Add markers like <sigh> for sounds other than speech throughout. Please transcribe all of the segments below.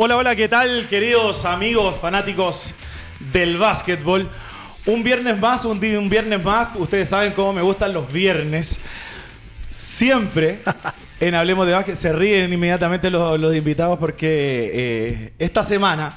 Hola, hola, ¿qué tal, queridos amigos fanáticos del básquetbol? Un viernes más, un, día, un viernes más. Ustedes saben cómo me gustan los viernes. Siempre <laughs> en Hablemos de Básquet se ríen inmediatamente los, los invitados porque eh, esta semana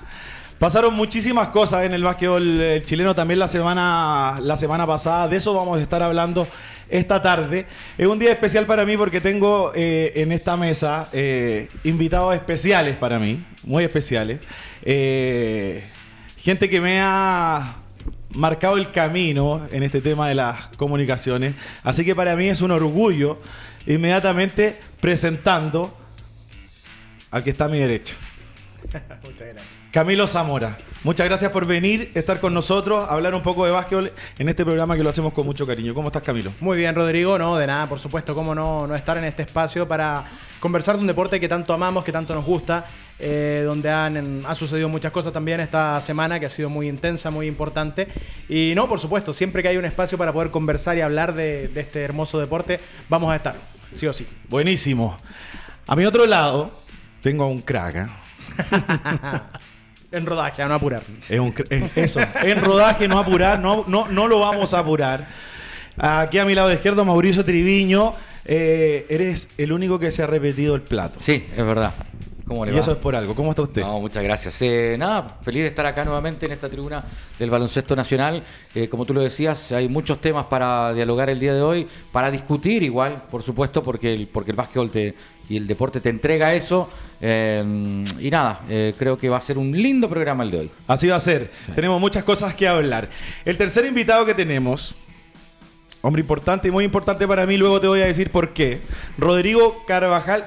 pasaron muchísimas cosas en el básquetbol eh, chileno también la semana, la semana pasada. De eso vamos a estar hablando esta tarde. Es un día especial para mí porque tengo eh, en esta mesa eh, invitados especiales para mí, muy especiales. Gente que me ha marcado el camino en este tema de las comunicaciones. Así que para mí es un orgullo inmediatamente presentando al que está a mi derecha. <laughs> Muchas gracias. Camilo Zamora. Muchas gracias por venir, estar con nosotros, hablar un poco de básquetbol en este programa que lo hacemos con mucho cariño. ¿Cómo estás, Camilo? Muy bien, Rodrigo. No, de nada, por supuesto. Cómo no, no estar en este espacio para conversar de un deporte que tanto amamos, que tanto nos gusta, eh, donde han, en- ha sucedido muchas cosas también esta semana que ha sido muy intensa, muy importante. Y no, por supuesto, siempre que hay un espacio para poder conversar y hablar de, de este hermoso deporte, vamos a estar, sí o sí. Buenísimo. A mi otro lado tengo a un crack. ¿eh? <laughs> En rodaje, a no apurar. Es un es eso. En rodaje, no apurar, no, no, no lo vamos a apurar. Aquí a mi lado izquierdo, Mauricio Triviño. Eh, eres el único que se ha repetido el plato. Sí, es verdad. ¿Cómo le Y va? eso es por algo. ¿Cómo está usted? No, muchas gracias. Eh, nada, feliz de estar acá nuevamente en esta tribuna del baloncesto nacional. Eh, como tú lo decías, hay muchos temas para dialogar el día de hoy, para discutir igual, por supuesto, porque el, porque el básquetbol te- y el deporte te entrega eso. Eh, y nada, eh, creo que va a ser un lindo programa el de hoy. Así va a ser. Tenemos muchas cosas que hablar. El tercer invitado que tenemos, hombre importante y muy importante para mí, luego te voy a decir por qué. Rodrigo Carvajal,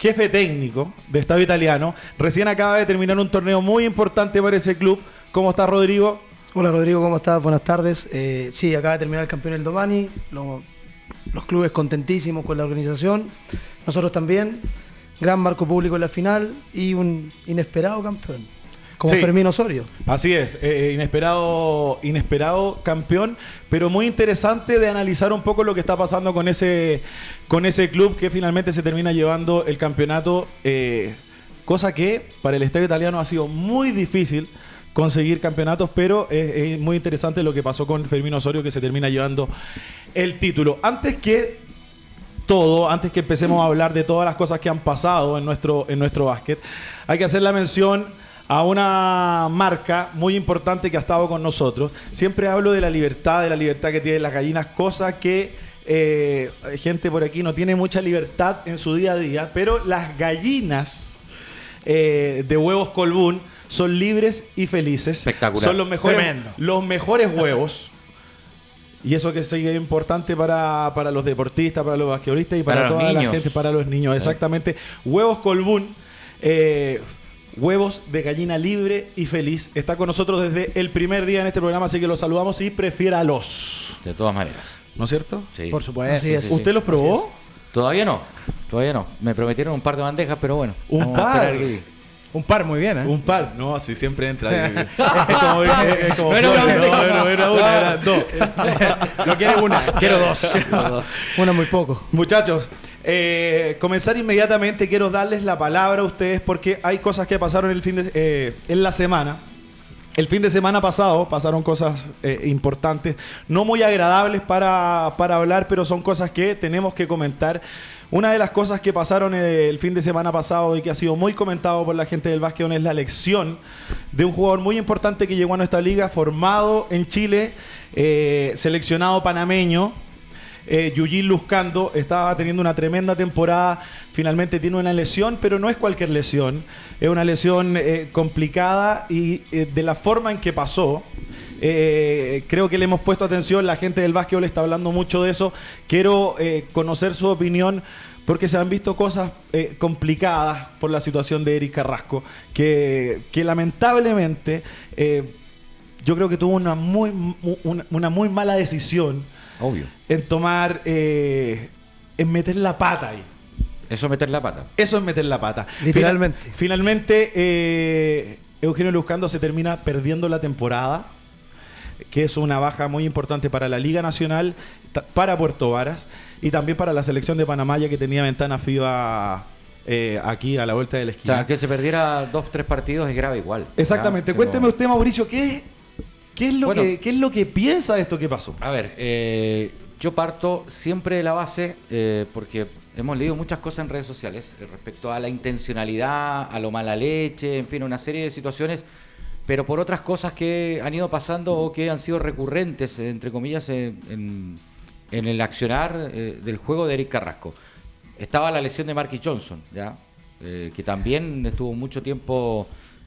jefe técnico de Estado Italiano, recién acaba de terminar un torneo muy importante para ese club. ¿Cómo está Rodrigo? Hola Rodrigo, ¿cómo estás? Buenas tardes. Eh, sí, acaba de terminar el campeón el Domani. Lo- los clubes contentísimos con la organización. Nosotros también. Gran marco público en la final y un inesperado campeón. Como Sí. Fermín Osorio. Así es, eh, inesperado, inesperado campeón, pero muy interesante de analizar un poco lo que está pasando con ese, con ese club que finalmente se termina llevando el campeonato, eh, cosa que para el estadio italiano ha sido muy difícil conseguir campeonatos, pero es, es muy interesante lo que pasó con Fermín Osorio que se termina llevando el título. Antes que todo, antes que empecemos a hablar de todas las cosas que han pasado en nuestro, en nuestro básquet, hay que hacer la mención a una marca muy importante que ha estado con nosotros. Siempre hablo de la libertad, de la libertad que tienen las gallinas, cosa que eh, gente por aquí no tiene mucha libertad en su día a día, pero las gallinas eh, de huevos Colbún son libres y felices. Espectacular. Son los mejores, Tremendo. los mejores huevos. Y eso que sigue importante para, para los deportistas, para los basquetbolistas y para, toda la gente, para los niños. Exactamente. Huevos Colbún, eh, huevos de gallina libre y feliz. Está con nosotros desde el primer día en este programa, así que los saludamos y prefiéralos. De todas maneras. ¿No es cierto? Sí. Por supuesto. Así es. ¿Usted los probó? Todavía no, todavía no. Me prometieron un par de bandejas, pero bueno. Un par. que- Un par muy bien, ¿eh? Un par. No, así siempre entra. <laughs> es como, <laughs> es- es como Bueno, no, bueno, era una, eran dos. No quiere una, quiero dos. <laughs> Bueno, muy poco. Muchachos, eh, comenzar inmediatamente. Quiero darles la palabra a ustedes porque hay cosas que pasaron el fin de, eh, en la semana. El fin de semana pasado pasaron cosas eh, importantes, no muy agradables para, para hablar, pero son cosas que tenemos que comentar. Una de las cosas que pasaron eh, el fin de semana pasado y que ha sido muy comentado por la gente del básquet es la elección de un jugador muy importante que llegó a nuestra liga, formado en Chile, eh, seleccionado panameño, eh, Yujin Luzcando estaba teniendo una tremenda temporada. Finalmente tiene una lesión, pero no es cualquier lesión. Es una lesión eh, complicada y de la forma en que pasó. Eh, creo que le hemos puesto atención. La gente del básquetbol está hablando mucho de eso. Quiero eh, conocer su opinión. Porque se han visto cosas eh, complicadas por la situación de Eric Carrasco, que, que lamentablemente eh, yo creo que tuvo una muy, mu- una- una muy mala decisión Obvio. en tomar, eh, en meter la pata ahí. Eso es meter la pata. Eso es meter la pata. Literalmente. Final- finalmente, eh, Eugenio Luzcando se termina perdiendo la temporada, que es una baja muy importante para la Liga Nacional, para Puerto Varas y también para la selección de Panamá, ya que tenía ventana FIBA eh, aquí a la vuelta de la O esquina. sea, que se perdiera dos, tres partidos es grave igual. Exactamente. Cuénteme usted, Mauricio, ¿qué, qué, es lo Bueno. que, ¿qué es lo que piensa de esto que pasó? A ver, eh, yo parto siempre de la base, eh, porque hemos leído muchas cosas en redes sociales respecto a la intencionalidad, a lo mala leche, en fin, una serie de situaciones, pero por otras cosas que han ido pasando o que han sido recurrentes, eh, entre comillas, en, en- en el accionar eh, del juego de Eric Carrasco. Estaba la lesión de Marky Johnson, ¿ya? Eh, que también estuvo mucho tiempo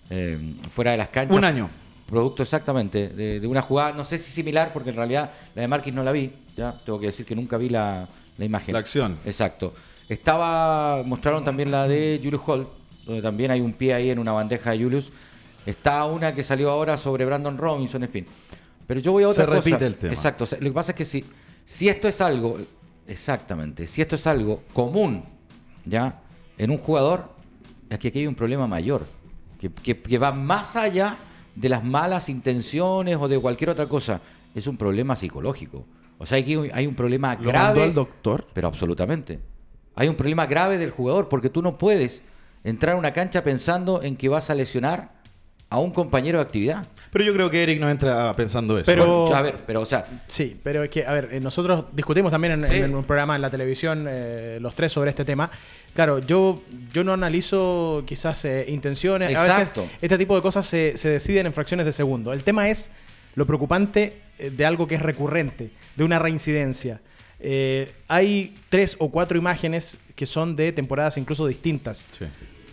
eh, fuera de las canchas. Un año. Producto exactamente de, de una jugada, no sé si similar, porque en realidad la de Marquis no la vi, ya tengo que decir que nunca vi la, la imagen. La acción. Exacto. Estaba, mostraron también la de Julius Holt, donde también hay un pie ahí en una bandeja de Julius. Está una que salió ahora sobre Brandon Robinson, en fin. Pero yo voy a Se otra cosa. repite el tema. Exacto. Lo que pasa es que si, si esto es algo, exactamente, si esto es algo común, ya, en un jugador, es que aquí hay un problema mayor, que, que- que va más allá de las malas intenciones o de cualquier otra cosa. Es un problema psicológico. O sea, aquí hay un problema ¿Lo grave. mandó al doctor? Pero absolutamente. Hay un problema grave del jugador porque tú no puedes entrar a una cancha pensando en que vas a lesionar a un compañero de actividad. Pero yo creo que Eric no entra pensando eso. Pero- Bueno, a ver, pero o sea, Sí, pero es que, a ver, eh, nosotros discutimos también en, Sí. en un programa en la televisión, eh, los tres, sobre este tema. Claro, yo, yo no analizo quizás eh, intenciones. Exacto. A veces este tipo de cosas se, se deciden en fracciones de segundo. El tema es lo preocupante de algo que es recurrente, de una reincidencia. Eh, hay tres o cuatro imágenes que son de temporadas incluso distintas Sí.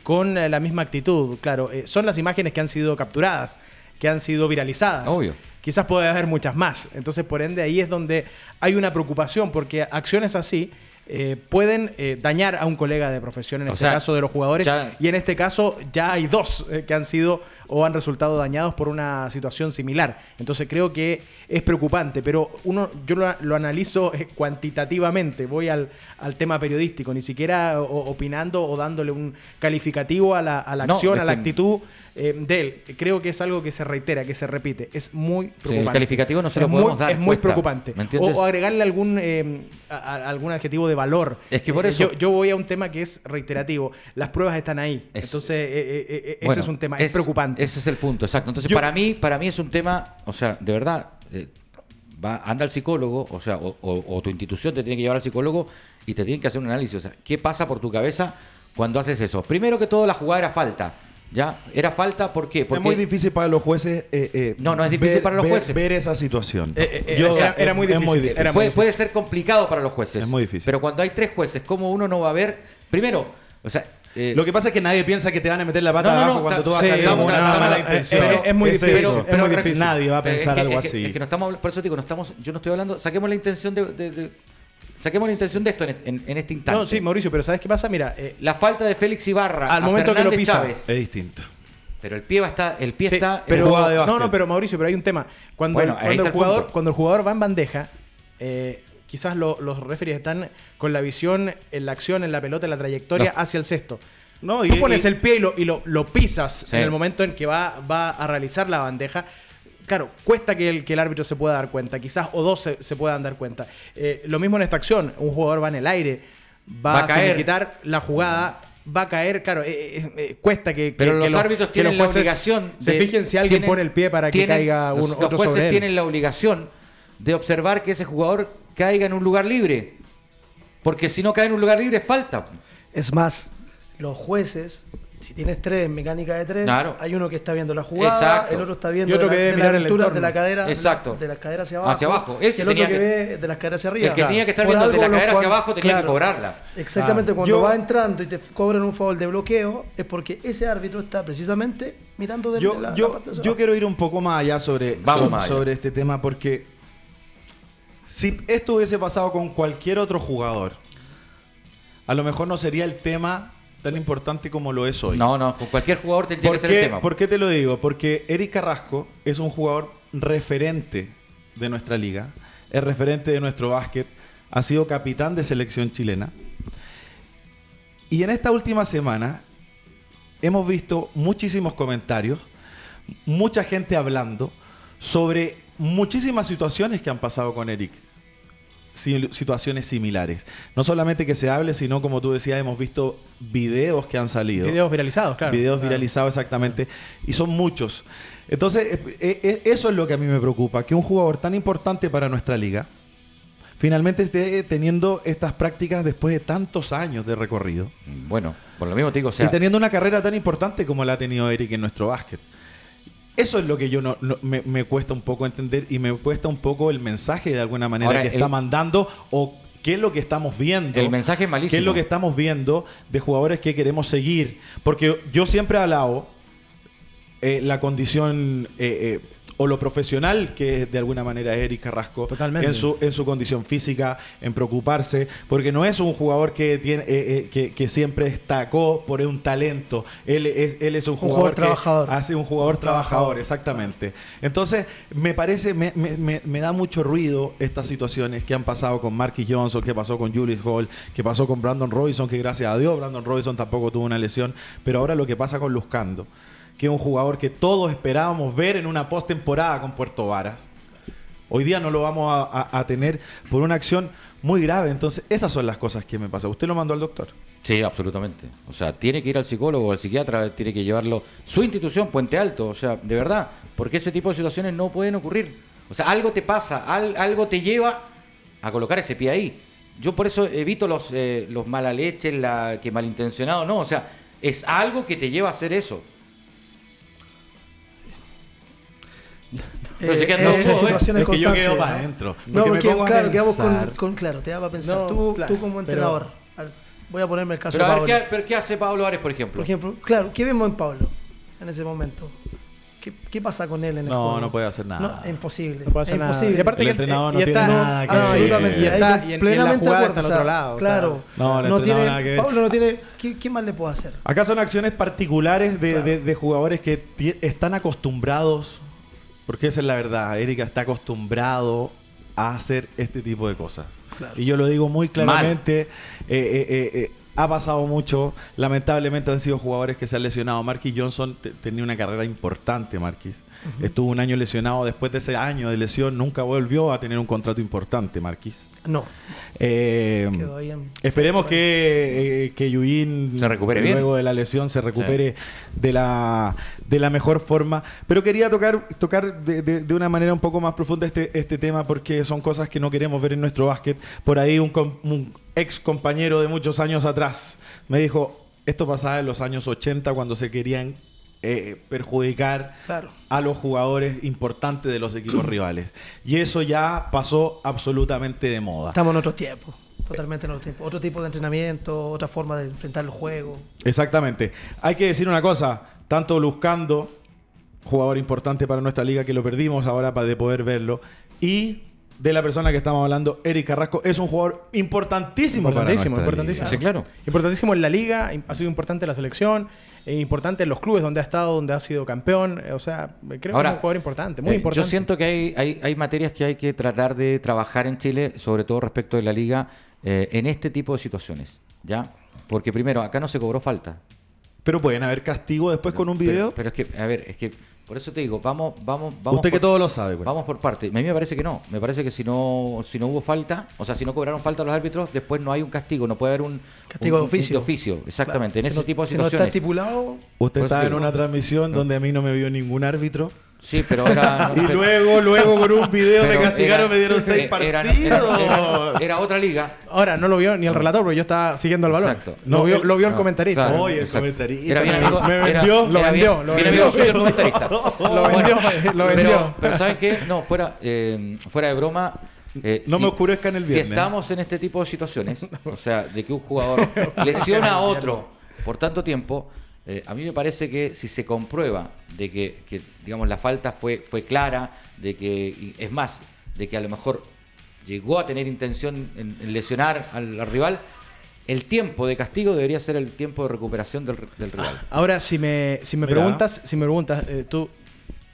Con eh, la misma actitud. Claro, eh, son las imágenes que han sido capturadas, que han sido viralizadas. Obvio. Quizás puede haber muchas más. Entonces, por ende, ahí es donde hay una preocupación, porque acciones así eh, pueden eh, dañar a un colega de profesión, en O este sea, caso de los jugadores. ya- Y en este caso ya hay dos eh, que han sido o han resultado dañados por una situación similar. Entonces creo que es preocupante, pero uno yo lo, lo analizo eh, cuantitativamente, voy al, al tema periodístico, ni siquiera o- opinando o dándole un calificativo a la, a la No, acción, es a la que- actitud eh, de él. Creo que es algo que se reitera, que se repite. Es muy preocupante. el calificativo no se es lo podemos muy, dar, Es muy cuesta. preocupante. ¿Me O, o agregarle algún, eh, a- a- algún adjetivo de valor. Es que por Eh, eso- Yo, yo voy a un tema que es reiterativo. Las pruebas están ahí. Es- Entonces, eh, eh, eh, ese Bueno, es un tema. Es, preocupante. Ese es el punto, exacto. Entonces, Yo- para mí, para mí es un tema, o sea, de verdad, eh, va, anda al psicólogo, o sea, o, o- o tu institución te tiene que llevar al psicólogo y te tienen que hacer un análisis. O sea, ¿qué pasa por tu cabeza cuando haces eso? Primero que todo, la jugada era falta. ¿Ya? Era falta, ¿por qué? Porque es muy difícil para los jueces. eh, eh, No, no es difícil ver- para los ver- jueces. Ver esa situación. Eh, eh, Yo- era- era muy es difícil, era muy puede, difícil. puede ser complicado para los jueces. Es muy difícil. Pero cuando hay tres jueces, ¿cómo uno no va a ver? Primero, o sea, eh, Lo que pasa es que nadie piensa que te van a meter la pata No, no, abajo no, cuando tú vas sí, a con una mala eh, intención. eh, es muy difícil, eso. es muy difícil. Nadie va a es pensar que- algo es que- así. Es que no estamos, por eso digo, no estamos, yo no estoy hablando, saquemos la intención de, de- de- saquemos la intención de esto en, en- en este instante. No, sí, Mauricio, pero ¿sabes qué pasa? Mira, eh, La falta de Félix Ibarra Al a momento que lo Fernández pisa. Chávez, Es distinto. pero el pie va a estar, el pie Sí, está, pero, jugada de no, no, pero Mauricio, pero hay un tema. Cuando, Bueno, el, cuando, está el el jugador, punto. cuando el jugador va en bandeja, eh, quizás lo- los referees están con la visión en la acción, en la pelota, en la trayectoria No. hacia el cesto. No, Tú y- pones y- el pie y lo, y lo, lo pisas Sí. en el momento en que va, va a realizar la bandeja. Claro, cuesta que el, que el árbitro se pueda dar cuenta, quizás o dos se, se puedan dar cuenta. Eh, lo mismo en esta acción, un jugador va en el aire, va, Va a caer. quitar la jugada, va a caer, claro, eh, eh, cuesta que, Pero que los árbitros tienen los la obligación. Se de- fijen si alguien tienen- pone el pie para que tienen- caiga un, los, los jueces sobre él. tienen la obligación de observar que ese jugador caiga en un lugar libre. Porque si no cae en un lugar libre, es falta. Es más, los jueces, si tienes tres en mecánica de tres, Claro. hay uno que está viendo la jugada, Exacto. el otro está viendo Y otro de, que la- debe de mirar las alturas de la cadera, Exacto. de, la- de las caderas hacia abajo, Hacia abajo. Ese y el otro que, que- ve de las caderas hacia arriba. El que tenía que estar Por viendo de la cadera hacia abajo tenía que cobrarla. Exactamente, Ah, cuando yo- va entrando y te cobran un favor de bloqueo, es porque ese árbitro está precisamente mirando de Yo, la, la yo, parte de yo quiero ir un poco más allá sobre, Vamos sobre, más allá. sobre este tema porque si esto hubiese pasado con cualquier otro jugador, a lo mejor no sería el tema tan importante como lo es hoy. No, no, con cualquier jugador tendría ¿Por que ser el tema. por qué te lo digo? Porque Eric Carrasco es un jugador referente de nuestra liga, es referente de nuestro básquet, ha sido capitán de selección chilena. Y en esta última semana hemos visto muchísimos comentarios, mucha gente hablando sobre muchísimas situaciones que han pasado con Eric. si- situaciones similares. No solamente que se hable, sino como tú decías, hemos visto videos que han salido. Videos viralizados, claro. Videos Claro. viralizados exactamente. Y son muchos. Entonces, eh, eh, eh, eso es lo que a mí me preocupa, que un jugador tan importante para nuestra liga finalmente esté teniendo estas prácticas después de tantos años de recorrido. Bueno, por lo mismo te digo, o sea, y teniendo una carrera tan importante como la ha tenido Eric en nuestro básquet. Eso es lo que yo no, no- me, me cuesta un poco entender y me cuesta un poco el mensaje de alguna manera Ahora, que el- está mandando o qué es lo que estamos viendo. El mensaje es malísimo. ¿Qué es lo que estamos viendo de jugadores que queremos seguir? Porque yo siempre he hablado eh, la condición eh, eh, o lo profesional que es de alguna manera Eric Carrasco Totalmente. en su en su condición física, en preocuparse, porque no es un jugador que tiene eh, eh, que, que siempre destacó por un talento. Él es, él es un, jugador jugador, que trabajador. hace un jugador trabajador, trabajador. exactamente. Entonces, me parece, me, me- me- me da mucho ruido estas situaciones que han pasado con Marquis Johnson, que pasó con Julius Hall, que pasó con Brandon Robinson, que gracias a Dios Brandon Robinson tampoco tuvo una lesión, pero ahora lo que pasa con Luzcando, que es un jugador que todos esperábamos ver en una postemporada con Puerto Varas. Hoy día no lo vamos a, tener por una acción muy grave. Entonces, esas son las cosas que me pasan. Usted lo mandó al doctor. Sí, absolutamente. O sea, tiene que ir al psicólogo, al psiquiatra, tiene que llevarlo. Su institución, Puente Alto, o sea, de verdad, porque ese tipo de situaciones no pueden ocurrir. O sea, algo te pasa, al- algo te lleva a colocar ese pie ahí. Yo por eso evito los, eh, los mala leche, la que malintencionado, no, o sea, es algo que te lleva a hacer eso. Pero Eh, esas modos, ¿eh? situaciones Es que yo quedo para ¿no? adentro. No, Porque me porque, pongo claro, quedamos con, con- claro, te da para pensar. No, tú, claro, tú como pero- entrenador, al- voy a ponerme el caso Pero de a ver, Pablo. ¿qué, pero ¿qué hace Pablo Ares, por ejemplo? Por ejemplo, claro, ¿qué vemos en Pablo en ese momento? ¿Qué, qué pasa con él en el No, juego? no puede hacer nada. No, imposible. No puede hacer es nada. imposible. Y aparte El que- entrenador no y tiene está- nada que ah, ver. absolutamente. Y está, y en, y en la jugada está al otro lado. Claro. No, no tiene, nada que ver. Pablo no tiene. ¿qué, qué más le puedo hacer? Acá son acciones particulares de, de- de jugadores que están acostumbrados, porque esa es la verdad, Erika está acostumbrado a hacer este tipo de cosas. Y yo lo digo muy claramente, eh, eh, eh, ha pasado mucho, lamentablemente han sido jugadores que se han lesionado. Marquis Johnson te- tenía una carrera importante, Marquis. Estuvo un año lesionado, después de ese año de lesión nunca volvió a tener un contrato importante, Marquis. No. Eh, Quedó ahí en- esperemos sí, que, eh, que Yuyin Se recupere bien. luego de la lesión se recupere de, la, de la mejor forma. Pero quería tocar, tocar de, de- de una manera un poco más profunda este, este tema porque son cosas que no queremos ver en nuestro básquet. Por ahí un, un ex compañero de muchos años atrás me dijo, esto pasaba en los años 80 cuando se querían eh, perjudicar Claro. a los jugadores importantes de los equipos <clears throat> rivales. Y eso ya pasó absolutamente de moda. Estamos en otro tiempo. Totalmente en otro tiempo. Otro tipo de entrenamiento, otra forma de enfrentar el juego. Exactamente. Hay que decir una cosa, tanto Luzcando, jugador importante para nuestra liga que lo perdimos ahora para de poder verlo, y de la persona que estamos hablando, Eric Carrasco, es un jugador importantísimo, Importantísimo, para nuestra importantísimo. Sí, claro. Importantísimo en la liga, ha sido importante en la selección, importante en los clubes donde ha estado, donde ha sido campeón. eh, O sea, creo Ahora, que es un jugador importante, muy Eh, importante. Yo siento que hay, hay, hay materias que hay que tratar de trabajar en Chile, sobre todo respecto de la liga, eh, en este tipo de situaciones. ¿Ya? Porque primero, acá no se cobró falta. Pero pueden haber castigo después con un Pero- video. Pero, es que, a ver, es que por eso te digo, vamos, vamos, vamos. Usted que todo lo sabe. pues. Vamos por parte. A mí me parece que no. Me parece que si no, si no hubo falta, o sea, si no cobraron falta los árbitros, después no hay un castigo, no puede haber un Castigo un- de oficio. un de oficio, exactamente. Claro. En Si ese no- tipo de si no está situaciones. estipulado, Usted estaba en digo. una transmisión donde a mí no me vio ningún árbitro. Sí, pero era. <laughs> Y pero- luego, luego con un video me castigaron, era- me dieron seis partidos. Era, era- era otra liga. Ahora no lo vio ni el relator, porque yo estaba siguiendo el balón. Exacto. Lo, No, vio, el- lo vio el no, comentarista. claro. Oye, el comentarista. Era bien me- amigo, me era- vendió. Lo era vendió, bien- lo vendió. amigo suyo el comentarista. <laughs> Lo vendió, lo vendió. Pero, pero ¿saben qué? No, fuera, eh, fuera de broma. eh, No me oscurezcan el Si viernes. estamos en este tipo de situaciones, <laughs> o sea, de que un jugador lesiona a otro por tanto tiempo, eh, a mí me parece que si se comprueba de que, que, digamos, la falta fue, fue clara, de que, es más, de que a lo mejor llegó a tener intención en, en lesionar al, al rival, el tiempo de castigo debería ser el tiempo de recuperación del, del rival. Ahora, si me, si me Mira. preguntas, si me preguntas, eh, tú,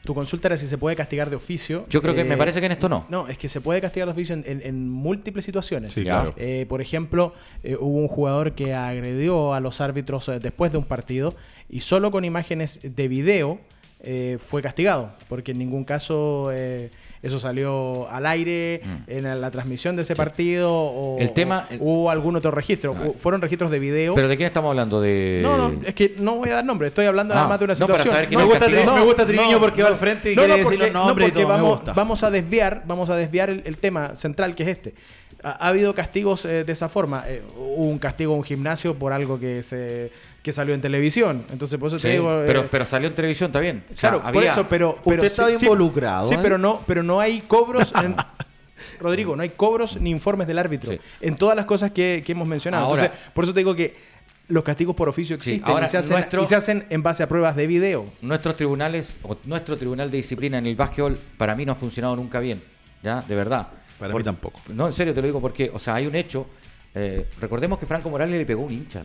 tu consulta era si se puede castigar de oficio. Yo creo que Eh, me parece que en esto no. No, es que se puede castigar de oficio en, en- en múltiples situaciones. Sí, claro. Eh, por ejemplo, eh, hubo un jugador que agredió a los árbitros eh, después de un partido y solo con imágenes de video eh, fue castigado, porque en ningún caso eh, eso salió al aire Mm. en la transmisión de ese partido o, El tema- o- hubo algún otro registro. Fueron registros de video. ¿Pero de quién estamos hablando? De... no, no, es que no voy a dar nombre, estoy hablando nada Ah, más de una no, para situación. saber quién Me gusta, me gusta Triviño porque va al frente y quiere decir porque, los nombres y porque todo. me vamos, a desviar, vamos a desviar el, el tema central que es este. Ha, ha habido castigos eh, de esa forma. Eh, hubo un castigo a un gimnasio por algo que se que salió en televisión. Entonces, por eso Sí, te digo. eh, pero, pero salió en televisión, está bien. O sea, claro, por había- eso, pero, pero estaba involucrado, Sí, ¿eh? pero no, pero no hay cobros. en- <laughs> Rodrigo, no hay cobros ni informes del árbitro Sí. en todas las cosas que, que hemos mencionado. Ahora- Entonces, por eso te digo que los castigos por oficio Sí, existen ahora y, se hacen, nuestro- y se hacen en base a pruebas de video. nuestros tribunales, o nuestro tribunal de disciplina en el básquetbol, para mí no ha funcionado nunca bien. ¿Ya? De verdad. Para mí tampoco. No, en serio te lo digo porque, o sea, hay un hecho. eh, recordemos que Franco Morales le pegó un hincha.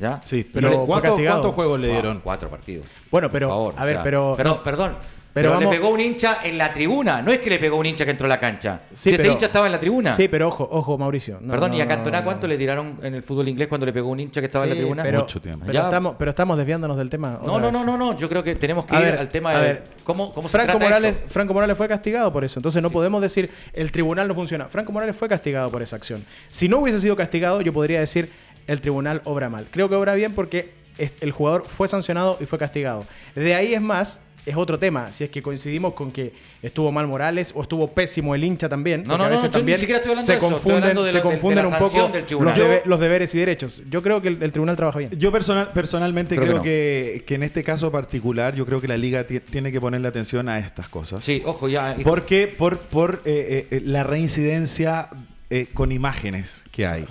¿Ya? Sí, Pero ¿cuántos, juegos le Ah, dieron? cuatro partidos. Bueno, pero, favor, a o ver, sea, pero... Perdón, perdón. Pero Pero, vamos- le pegó un hincha en la tribuna. No es que le pegó un hincha que entró a la cancha. Sí, si ese hincha estaba en la tribuna. Sí, pero ojo, ojo, Mauricio. No, Perdón, no, ¿y a Cantona no, cuánto no. le tiraron en el fútbol inglés cuando le pegó un hincha que estaba en la tribuna? Pero, Mucho tiempo. Pero, Ya. estamos, pero estamos desviándonos del tema. No, no, no, no, no. Yo creo que tenemos que A ir ver, al tema a de ver, cómo, cómo se Franco trata Morales, esto. Franco Morales fue castigado por eso. Entonces no podemos decir el tribunal no funciona. Franco Morales fue castigado por esa acción. Si no hubiese sido castigado, yo podría decir el tribunal obra mal. Creo que obra bien porque el jugador fue sancionado y fue castigado. De ahí es más, es otro tema. Si es que coincidimos con que estuvo mal Morales o estuvo pésimo el hincha también. No, no, a no, veces ni también siquiera estoy hablando se confunden, de se la- de- de confunden la un poco los, debe- los deberes y derechos. Yo creo que el, el tribunal trabaja bien. Yo personal, personalmente Creo creo, que que, que en este caso particular, yo creo que la liga ti- tiene que ponerle atención a estas cosas. Sí, ojo, ya. Porque por, por eh, eh, la reincidencia eh, con imágenes que hay.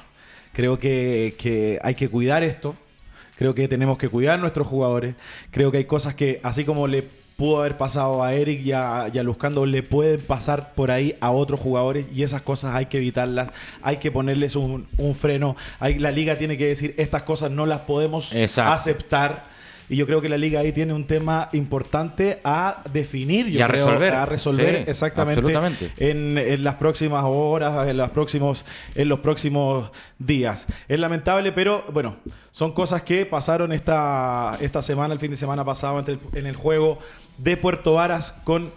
Creo que, que hay que cuidar esto. Creo que tenemos que cuidar a nuestros jugadores. Creo que hay cosas que, así como le pudo haber pasado a Eric y a, y a Luzcando, le pueden pasar por ahí a otros jugadores y esas cosas hay que evitarlas. Hay que ponerles un, un freno. Hay, la liga tiene que decir, estas cosas no las podemos Exacto. aceptar. Y yo creo que la liga ahí tiene un tema importante a definir yo Y a creo, resolver. A resolver Sí, exactamente en, en las próximas horas, en, los próximos, en los próximos días. Es lamentable, pero bueno, son cosas que pasaron esta, esta semana, el fin de semana pasado, entre el- en el juego de Puerto Varas con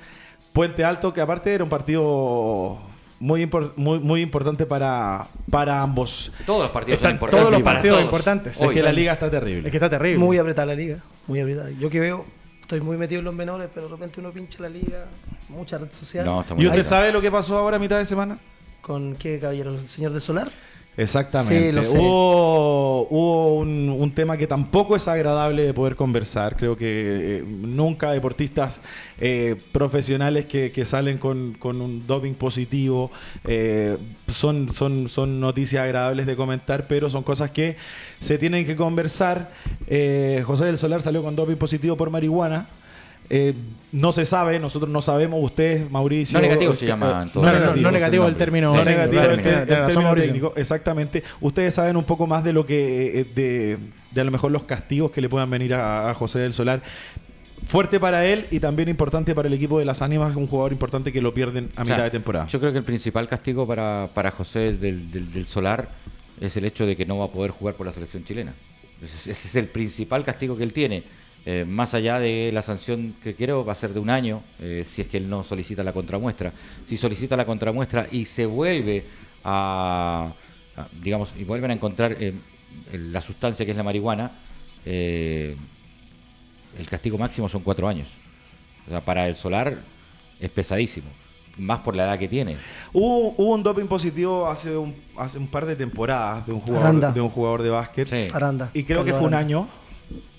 Puente Alto, que aparte era un partido muy, impor- muy, muy importante para, para ambos. Todos los partidos Están son importantes. todos los partidos todos. importantes. Es Hoy. que la liga está terrible. Es que está terrible. Muy apretada la liga, muy apretada. Yo que veo, estoy muy metido en los menores, pero de repente uno pincha la liga, mucha red social. No, está muy ¿Y usted sabe lo que pasó ahora a mitad de semana? ¿Con qué caballero? ¿El señor del solar? Exactamente. Sí, lo sé. Hubo, hubo un, un tema que tampoco es agradable de poder conversar. Creo que eh, nunca deportistas eh, profesionales que, que salen con, con un doping positivo eh, son, son, son noticias agradables de comentar, pero son cosas que se tienen que conversar. Eh, José del Solar salió con doping positivo por marihuana. Eh, no se sabe, nosotros no sabemos, ustedes, Mauricio. No negativo se eh, llama, eh, en todo No, caso. no, no, Negativo no el negativo el nombre. término. Sí, no negativo el, término Mauricio. técnico, exactamente. Ustedes saben un poco más de lo que de, de a lo mejor los castigos que le puedan venir a, a José del Solar. Fuerte para él y también importante para el equipo de las ánimas, un jugador importante que lo pierden a O sea, mitad de temporada. Yo creo que el principal castigo para, para José del, del- del Solar es el hecho de que no va a poder jugar por la selección chilena. Ese es el principal castigo que él tiene. Eh, más allá de la sanción que quiero va a ser de un año, eh, si es que él no solicita la contramuestra. Si solicita la contramuestra y se vuelve a, a- digamos, y vuelven a encontrar eh, la sustancia que es la marihuana, eh, el castigo máximo son cuatro años. O sea, para el Solar es pesadísimo. Más por la edad que tiene. Hubo, hubo un doping positivo hace un, hace un par de temporadas de un jugador, Aranda. de, un jugador de básquet. Sí. Aranda. Y creo que fue un año.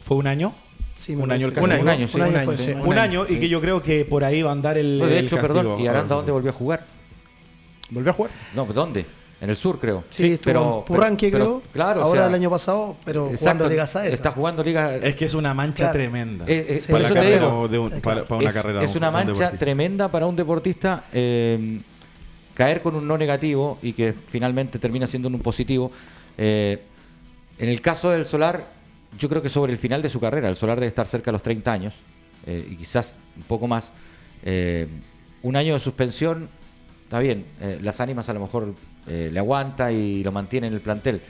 ¿Fue un año? Sí, un año el parece. castigo. Un año, sí, un año, fue, sí, sí. Un, año y sí. que yo creo que por ahí va a andar el. No, de el hecho, castigo. perdón, ¿y Aranda dónde volvió a jugar? ¿Volvió a jugar? No, ¿dónde? En el sur, creo. Sí, estuvo en Purranque, pero- creo. Claro, o Ahora sea, el año pasado, pero exacto, jugando Liga Saesa. Está jugando Liga. Es que es una mancha Claro. tremenda. Eh, eh, por para, eso la te carrera digo, de un- para- para una es, carrera. es un- una un mancha tremenda para un deportista eh, caer con un no negativo y que finalmente termina siendo un positivo. Eh, en el caso del Solar, yo creo que sobre el final de su carrera, el Solar debe estar cerca de los 30 años eh, y quizás un poco más. Eh, un año de suspensión, está bien, eh, las ánimas a lo mejor le aguanta y lo mantiene en el plantel.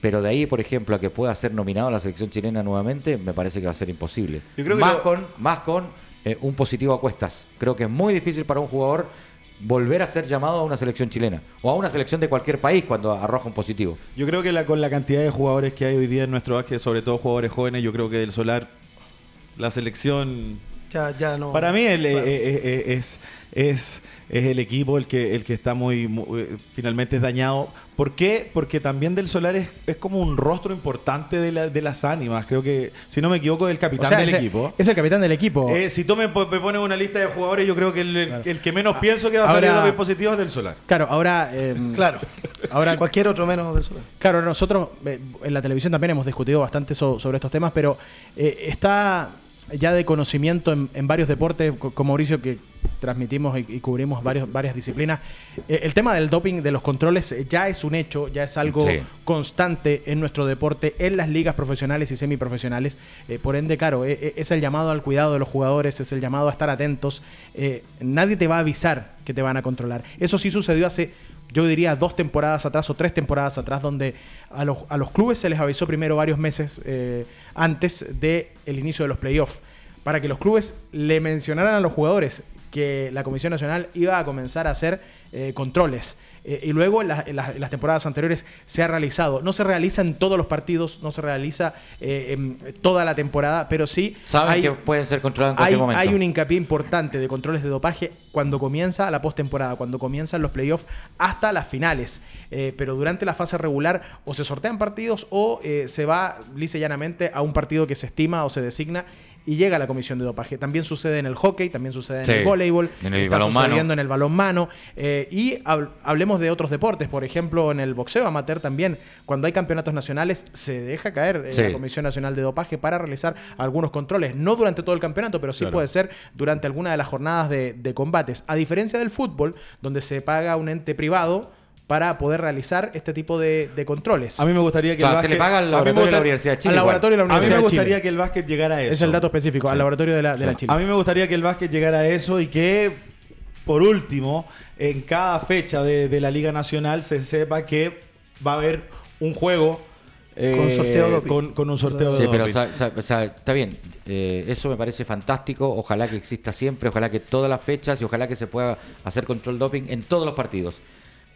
pero de ahí, por ejemplo, a que pueda ser nominado a la selección chilena nuevamente, me parece que va a ser imposible. Yo creo que más, lo- con, más con un positivo a cuestas. Creo que es muy difícil para un jugador volver a ser llamado a una selección chilena o a una selección de cualquier país cuando arroja un positivo. Yo creo que la, con la cantidad de jugadores que hay hoy día en nuestro básquet, sobre todo jugadores jóvenes, yo creo que del Solar, la selección Ya, ya no. Para mí el, eh, Claro. eh, eh, es, es, es el equipo el que, el que está muy, muy- eh, finalmente es dañado. ¿Por qué? Porque también del Solar es, es como un rostro importante de, la- de las ánimas. Creo que, si no me equivoco, es el O capitán sea, del es, el- equipo. es el capitán del equipo. Eh, si tú me, po- me pones una lista de jugadores, yo creo que el, el- Claro. el que menos pienso que va a salir de positivo es del Solar. claro, ahora. eh, <laughs> Claro. Ahora, Cualquier otro menos de eso. Claro, nosotros eh, en la televisión también hemos discutido bastante so- sobre estos temas, pero eh, está ya de conocimiento en, en varios deportes, co- con Mauricio, que transmitimos y, y cubrimos varios, varias disciplinas. Eh, el tema del doping, de los controles, eh, ya es un hecho, ya es algo Sí. constante en nuestro deporte, en las ligas profesionales y semiprofesionales. Eh, por ende, claro, eh, es el llamado al cuidado de los jugadores, es el llamado a estar atentos. Nadie te va a avisar que te van a controlar. Eso sí sucedió hace, yo diría, dos temporadas atrás o tres temporadas atrás, donde a los, a los clubes se les avisó primero varios meses eh, antes del inicio de los playoffs, para que los clubes le mencionaran a los jugadores que la Comisión Nacional iba a comenzar a hacer eh, controles. Eh, y luego en, las- en las- en las temporadas anteriores se ha realizado. No se realiza en todos los partidos, no se realiza eh, en toda la temporada, pero sí Saben hay, que pueden ser controlados en hay, cualquier momento. hay un hincapié importante de controles de dopaje cuando comienza la postemporada, cuando comienzan los playoffs hasta las finales. Eh, pero durante la fase regular o se sortean partidos o se va lisa y llanamente a un partido que se estima o se designa y llega a la comisión de dopaje. También sucede en el hockey, también sucede en Sí. el voleibol, En el está balonmano. sucediendo en el balonmano. eh, y hab- hablemos de otros deportes, por ejemplo, en el boxeo amateur también, cuando hay campeonatos nacionales, se deja caer eh, Sí. la Comisión Nacional de Dopaje para realizar algunos controles. No durante todo el campeonato, pero sí Claro. puede ser durante alguna de las jornadas de, de combates. A diferencia del fútbol, donde se paga un ente privado para poder realizar este tipo de, de controles. A mí me gustaría que el se le básquet- paga a al mí me laboratorio de la gustaría- Universidad de Chile. Al igual. laboratorio de la A mí me gustaría Chile. que el básquet llegara a eso. Es el dato específico, al laboratorio de la, de la Chile. A mí me gustaría que el básquet llegara a eso y que, por último, en cada fecha de, de la Liga Nacional se sepa que va a haber un juego eh, Con sorteo de doping. con, con un sorteo Sí, de pero o sea, está bien. Eh, eso me parece fantástico. Ojalá que exista siempre, ojalá que todas las fechas y ojalá que se pueda hacer control doping en todos los partidos.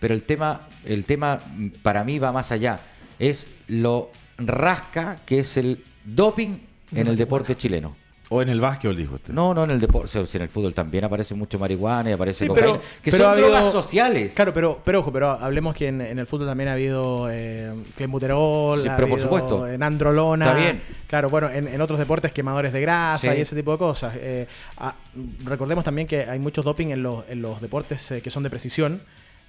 Pero el tema, el tema para mí va más allá. Es lo rasca que es el doping en el deporte chileno. O en el básquetbol, dijo usted. No, no en el deporte, o sea, en el fútbol también aparece mucho marihuana y aparece Sí, cocaína, pero- que pero son ha habido- drogas sociales. Claro, pero, pero ojo, pero hablemos que en, en el fútbol también ha habido eh, clenbuterol, Sí, ha pero por supuesto. en androlona. Está bien. Claro, bueno, en, en otros deportes quemadores de grasa Sí. y ese tipo de cosas. Eh, ah, recordemos también que hay muchos doping en los, en los deportes eh, que son de precisión.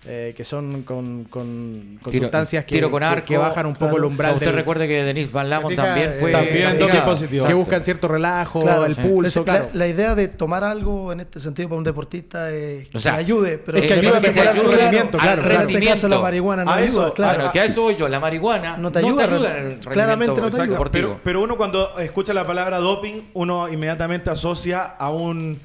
Eh, que son con, con- con Tiro- sustancias que, tiro con arco, que bajan un poco claro. el O umbral sea, usted del- recuerde que Denise Van Lamont Fija, también fue También positivo. que buscan cierto relajo, Claro, el sí. pulso, La- claro. La, idea de tomar algo en este sentido para un deportista es que O sea, le ayude, pero es que ayude su claro, rendimiento, claro, En claro. este caso la marihuana no A eso, ayuda, claro. Claro, que a eso voy yo. La marihuana No te ayuda, en el claramente no te ayuda. pero uno cuando escucha la palabra doping, uno inmediatamente asocia a un,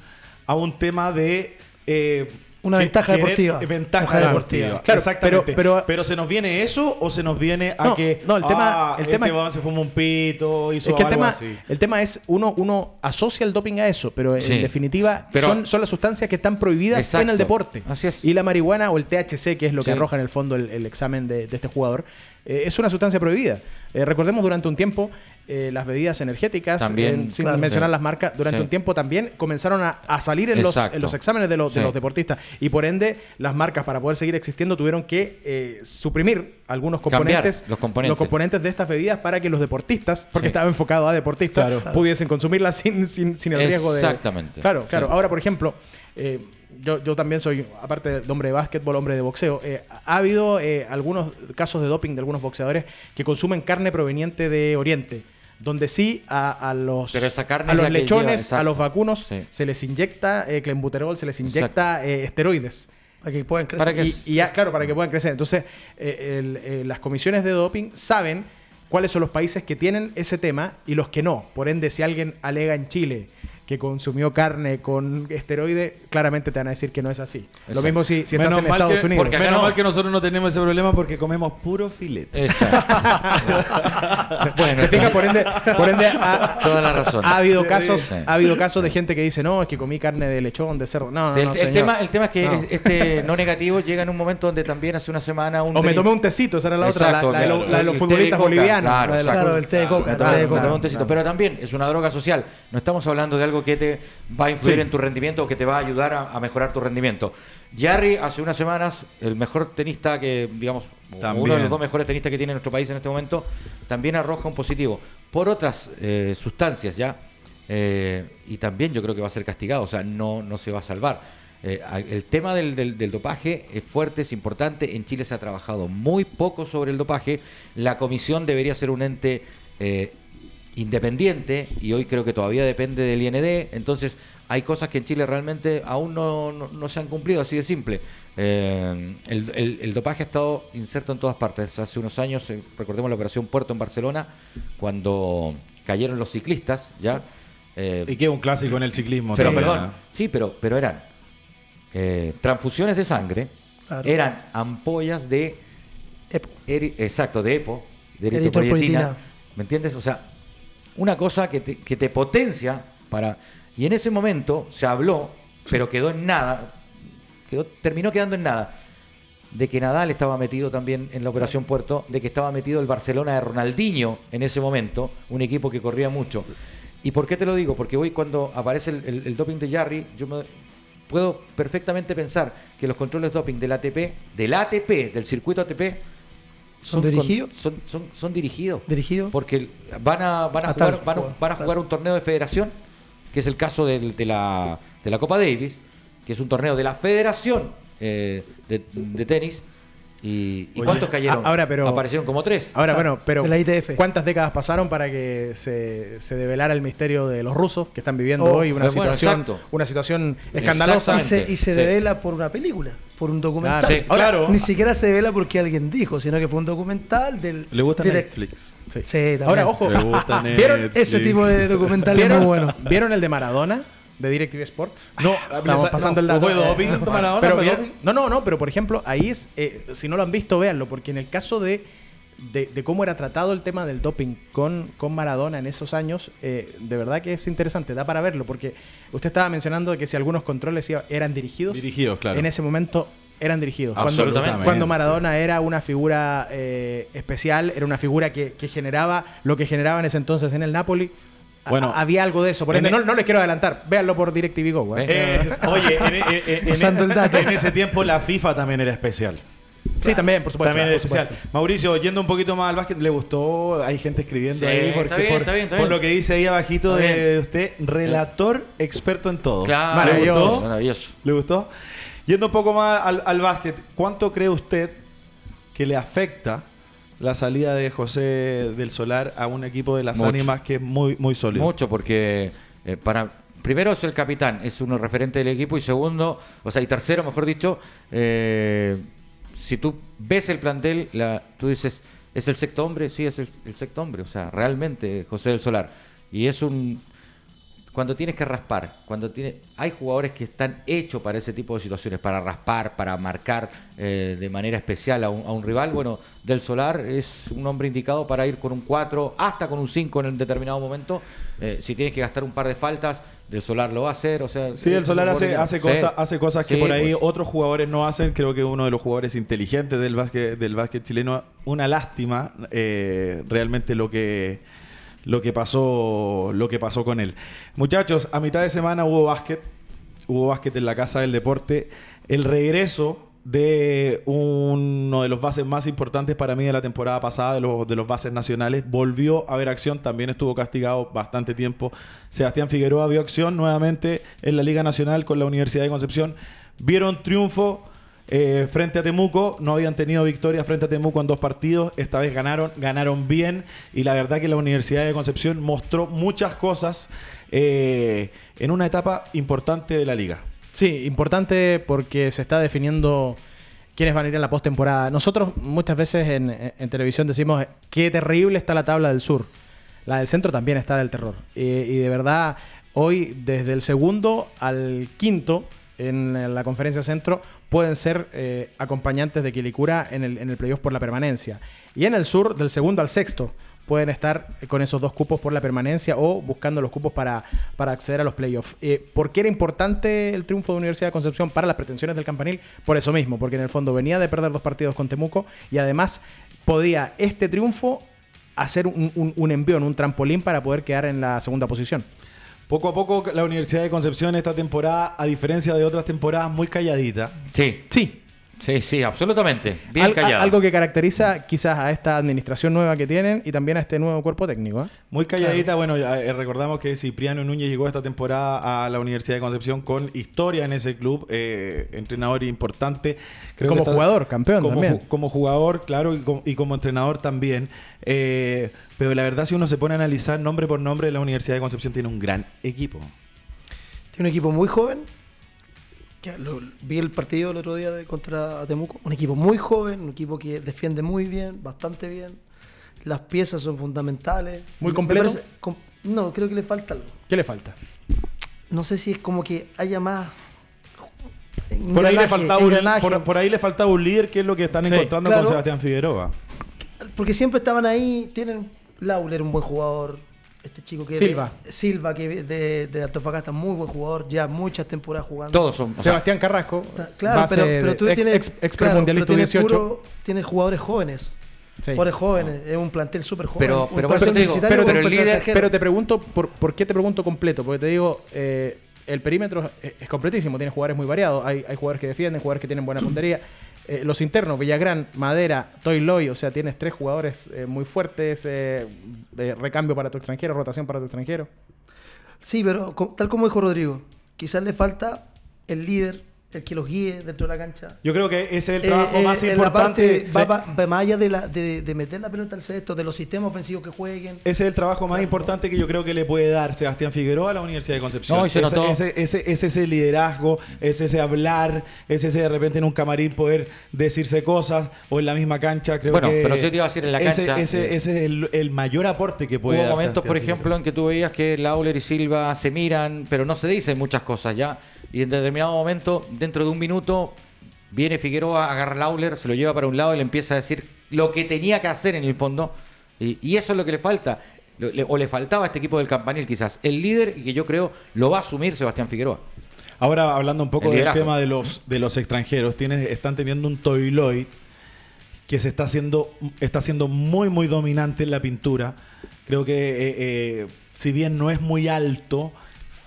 a un tema de... eh, Una ventaja querer- deportiva. Ventaja Claro, deportiva. claro, Exactamente. pero- pero- ¿se nos viene eso o se nos viene a No, que... no, el tema- ah, el este tema- weón se fuma un pito, hizo Es que el tema, así. el tema es, uno, uno asocia el doping a eso, pero Sí. en definitiva Pero- son, son las sustancias que están prohibidas Exacto. en el deporte. Así es. Y la marihuana o el THC, que es lo que arroja en el fondo el, el examen de, de este jugador, eh, es una sustancia prohibida. Eh, recordemos durante un tiempo eh, las bebidas energéticas, También, sin claro. mencionar Sí. las marcas, durante Sí. un tiempo también comenzaron a, a salir en los, Exacto. en los exámenes de los, de los deportistas. Y por ende, las marcas para poder seguir existiendo tuvieron que eh, suprimir algunos componentes, los componentes. componentes de estas bebidas para que los deportistas, porque estaba enfocado a deportistas, Claro. pudiesen consumirlas sin, sin, sin el riesgo de. Exactamente. Claro, claro. Ahora, por ejemplo, eh, yo, yo también soy, aparte de hombre de básquetbol, hombre de boxeo. eh, ha habido eh, algunos casos de doping de algunos boxeadores que consumen carne proveniente de Oriente. Donde sí a, a los, Pero esa carne a los lechones, lleva, a los vacunos, Sí. se les inyecta eh, clenbuterol, se les inyecta eh, esteroides. Para que puedan crecer. Para que- Y, y ya, claro, para que puedan crecer. Entonces, eh, el- eh, las comisiones de doping saben cuáles son los países que tienen ese tema y los que no. Por ende, si alguien alega en Chile que consumió carne con esteroide, claramente te van a decir que no es así. Lo Exacto. mismo si, si estás Menos en Estados que- Unidos. porque Menos no. mal que nosotros no tenemos ese problema porque comemos puro filete. Exacto. <laughs> bueno, Te por ende, por ende ha, toda la razón. ha habido Sí, casos, sí. ha habido casos de gente que dice, no, es que comí carne de lechón, de cerdo. No, no, Sí, el, no, el tema, el tema es que No. este no negativo llega en un momento donde también hace una semana un O me tomé un tecito, esa era la otra, la, Exacto, la de, lo- claro. la de los futbolistas bolivianos. claro, Claro, el té de coca. Claro, Pero también es una droga social. No estamos hablando de algo que te va a influir Sí. en tu rendimiento o que te va a ayudar a, a mejorar tu rendimiento. Jarry, hace unas semanas, el mejor tenista que, digamos, También. uno de los dos mejores tenistas que tiene nuestro país en este momento, también arroja un positivo por otras eh, sustancias ya. eh, y también yo creo que va a ser castigado, o sea, no, no se va a salvar. Eh, el tema del, del- del dopaje es fuerte, es importante. En Chile se ha trabajado muy poco sobre el dopaje. La comisión debería ser un ente eh, independiente y hoy creo que todavía depende del IND. Entonces hay cosas que en Chile realmente aún no, no- no se han cumplido, así de simple. Eh, el, el- el dopaje ha estado inserto en todas partes. Hace unos años, eh, recordemos la operación Puerto en Barcelona, cuando cayeron los ciclistas, ¿ya? Eh, Y que es un clásico en el ciclismo. pero perdón, sí, pero, pero eran eh, transfusiones de sangre, Claro. eran ampollas de, Epo. eri- exacto, de EPO, de eritropoyetina, ¿me entiendes? O sea, una cosa que te, que te potencia para... Y en ese momento se habló, pero quedó en nada, quedó, terminó quedando en nada, de que Nadal estaba metido también en la Operación Puerto, de que estaba metido el Barcelona de Ronaldinho en ese momento, un equipo que corría mucho. ¿Y por qué te lo digo? Porque hoy cuando aparece el, el- doping de Jarry, yo me- puedo perfectamente pensar que los controles doping del ATP, del ATP, del circuito ATP, ¿Son dirigidos? son, son, son dirigidos. ¿Dirigido? Porque van a, van a, A tal jugar, van a- van a jugar un torneo de federación, que es el caso del- de, la, de la Copa Davis, que es un torneo de la Federación eh, de, de tenis. ¿Y, y Oye, cuántos cayeron? ahora, pero- Aparecieron como tres. Ahora, bueno, pero de la ITF. ¿cuántas décadas pasaron para que se, se develara el misterio de los rusos que están viviendo Oh, hoy una bueno, situación, una situación escandalosa? Y se, y se Sí. devela por una película, por un documental. Claro. Sí, Ahora, claro. Ni siquiera se devela porque alguien dijo, sino que fue un documental del. Le gusta direct- Netflix. Sí. Sí, también. Ahora, ojo, Le gusta <laughs> ¿vieron Netflix. Ese tipo de documental es ¿vieron, muy bueno. <laughs> ¿vieron el de Maradona? De DirecTV Sports. No, <laughs> Estamos pasando el dato. ¿Fue doping Eh, Maradona? pero no, no, no, pero por ejemplo, ahí es, eh, si no lo han visto, véanlo, porque en el caso de, de, de cómo era tratado el tema del doping con, con Maradona en esos años, eh, de verdad que es interesante, da para verlo, porque usted estaba mencionando que si algunos controles iba- eran dirigidos, Dirigidos, claro. en ese momento eran dirigidos. Cuando, Absolutamente. cuando Maradona era una figura eh, especial, era una figura que, que generaba lo que generaba en ese entonces en el Napoli. A- Bueno, había algo de eso. Por en ende, no, no les quiero adelantar. Véanlo por DirecTV Go. ¿eh? Eh, <laughs> oye, en, en- en- en- <laughs> Usando el dato. en ese tiempo la FIFA también era especial. Sí, también, por supuesto. también era por especial. supuesto. Mauricio, yendo un poquito más al básquet, ¿le gustó? Hay gente escribiendo Sí, ahí está porque bien, por, está bien, está por bien. lo que dice ahí abajito de, usted, relator experto en todo. Claro, Maravilloso. maravilloso. maravilloso. ¿Le gustó? Yendo un poco más al, al básquet, ¿cuánto cree usted que le afecta la salida de José del Solar a un equipo de las Mucho. ánimas que es muy, muy sólido? Mucho, porque eh, para primero es el capitán, es uno referente del equipo, y segundo, o sea, y tercero, mejor dicho, eh, si tú ves el plantel, la, tú dices, ¿es el sexto hombre? Sí, es el, el sexto hombre, o sea, realmente José del Solar. Y es un... Cuando tienes que raspar, cuando tiene, hay jugadores que están hechos para ese tipo de situaciones, para raspar, para marcar eh, de manera especial a un, a un rival. Bueno, Del Solar es un hombre indicado para ir con un 4, hasta con un 5 en un determinado momento. Eh, si tienes que gastar un par de faltas, Del Solar lo va a hacer. O sea, Sí, el es Solar hace, hace, Sí. hace cosas que Sí, por ahí pues. otros jugadores no hacen. Creo que uno de los jugadores inteligentes del básquet, del básquet chileno. Una lástima eh, realmente lo que, lo, que pasó, lo que pasó con él. Muchachos, a mitad de semana hubo básquet. Hubo básquet en la Casa del Deporte. El regreso de uno de los bases más importantes para mí de la temporada pasada, de los, de los bases nacionales, volvió a ver acción, también estuvo castigado bastante tiempo. Sebastián Figueroa vio acción nuevamente en la Liga Nacional con la Universidad de Concepción. Vieron triunfo eh, frente a Temuco, no habían tenido victoria frente a Temuco en dos partidos, esta vez ganaron, ganaron bien y la verdad que la Universidad de Concepción mostró muchas cosas eh, en una etapa importante de la liga. Sí, importante porque se está definiendo quiénes van a ir a la postemporada. Nosotros muchas veces en, televisión decimos qué terrible está la tabla del sur. La del centro también está del terror. Y, y de verdad hoy desde el segundo al quinto en la conferencia centro pueden ser eh, acompañantes de Quilicura en el, en el playoff por la permanencia. Y en el sur, del segundo al sexto, pueden estar con esos dos cupos por la permanencia o buscando los cupos para, para acceder a los playoffs. Eh, ¿Por qué era importante el triunfo de Universidad de Concepción para las pretensiones del campanil? Por eso mismo, porque en el fondo venía de perder dos partidos con Temuco y además podía este triunfo hacer un, un, un envión, un trampolín para poder quedar en la segunda posición. Poco a poco la Universidad de Concepción esta temporada, a diferencia de otras temporadas, muy calladita. Sí. Sí, Sí, sí, absolutamente. Bien Al- a- callado. algo que caracteriza quizás a esta administración nueva que tienen y también a este nuevo cuerpo técnico. ¿eh? Muy calladita, bueno, eh, recordamos que Cipriano Núñez llegó esta temporada a la Universidad de Concepción con historia en ese club, eh, entrenador importante. Creo Como que está- jugador, campeón como, también. ju- Como jugador, claro, y como, y como entrenador también. Eh, pero la verdad, si uno se pone a analizar nombre por nombre, la Universidad de Concepción tiene un gran equipo. Tiene un equipo muy joven. Que lo- vi el partido el otro día de, contra Temuco. Un equipo muy joven, un equipo que defiende muy bien, bastante bien. Las piezas son fundamentales. ¿Muy completo? parece- com- no, creo que le falta algo. ¿Qué le falta? No sé si es como que haya más. Por ahí, le faltaba un, por, por ahí le faltaba un líder, que es lo que están Sí, encontrando claro. con Sebastián Figueroa. Porque siempre estaban ahí. Tienen Lauler, un buen jugador. Este chico que Silva. Silva, que de, de Antofagasta, muy buen jugador. Ya muchas temporadas jugando. Todos son. sea, Sebastián Carrasco, Ta- Claro, pero, pero tú de- ex, tienes, ex, ex claro, pero tienes 18. puro- tienes jugadores jóvenes. Sí. Jugadores jóvenes. Es un plantel súper joven. Pero- pero por te digo, pero plantel líder-. Pero te pregunto, por, ¿por qué te pregunto completo? Porque te digo, eh, el perímetro es, es completísimo, tiene jugadores muy variados. Hay, hay jugadores que defienden, jugadores que tienen buena puntería. Eh, los internos, Villagrán, Madera, Toy o sea, tienes tres jugadores eh, muy fuertes, eh, de recambio para tu extranjero, rotación para tu extranjero. Sí, pero tal como dijo Rodrigo, quizás le falta el líder, el que los guíe dentro de la cancha. Yo creo que ese es el Eh, trabajo eh, más en la importante. parte- va, va- va más allá de, la, de, de meter la pelota al cesto, de los sistemas ofensivos que jueguen. Ese es el trabajo más importante que yo creo que le puede dar Sebastián Figueroa a la Universidad de Concepción. No, y se ese, ese, ese, ese, ese liderazgo, ese, ese hablar, ese, ese de repente en un camarín poder decirse cosas o en la misma cancha. Creo Bueno, que pero sí te iba a decir en la ese, cancha, Ese, eh, ese es el, el mayor aporte que puede Hubo dar. momentos, por ejemplo, en que tú veías que Lauler y Silva se miran, pero no se dicen muchas cosas ya. Y en determinado momento, dentro de un minuto, viene Figueroa, agarra a Lauler, se lo lleva para un lado y le empieza a decir lo que tenía que hacer en el fondo. Y, y eso es lo que le falta. Le- o le faltaba a este equipo del campanil, quizás. El líder, y que yo creo lo va a asumir Sebastián Figueroa. Ahora hablando un poco El del liderazgo. tema de los, de los extranjeros, tienes, están teniendo un Toiloid que se está haciendo, está siendo muy muy dominante en la pintura. Creo que eh, eh, si bien no es muy alto,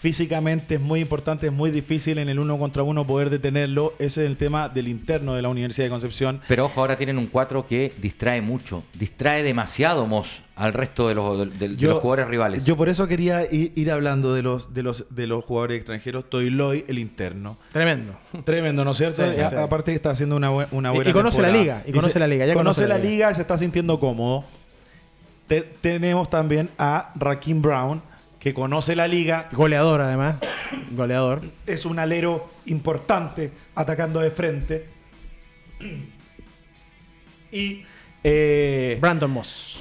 físicamente es muy importante, es muy difícil en el uno contra uno poder detenerlo. Ese es el tema del interno de la Universidad de Concepción. Pero ojo, ahora tienen un 4 que distrae mucho. Distrae demasiado Moss al resto de los, de- de- de los jugadores rivales. Yo por eso quería ir, ir hablando de los, de los, de los jugadores extranjeros. Toiloy, el interno. Tremendo. Tremendo, ¿no es cierto? Sí, sí. Aparte está haciendo una, bue- una Y- buena y conoce la liga, y conoce se- la liga, ya conoce, conoce la la liga. liga. se está sintiendo cómodo. Te- tenemos también a Rakim Brown, que conoce la liga, Goleador, además. Goleador. es un alero importante atacando de frente. Y eh, Brandon Moss.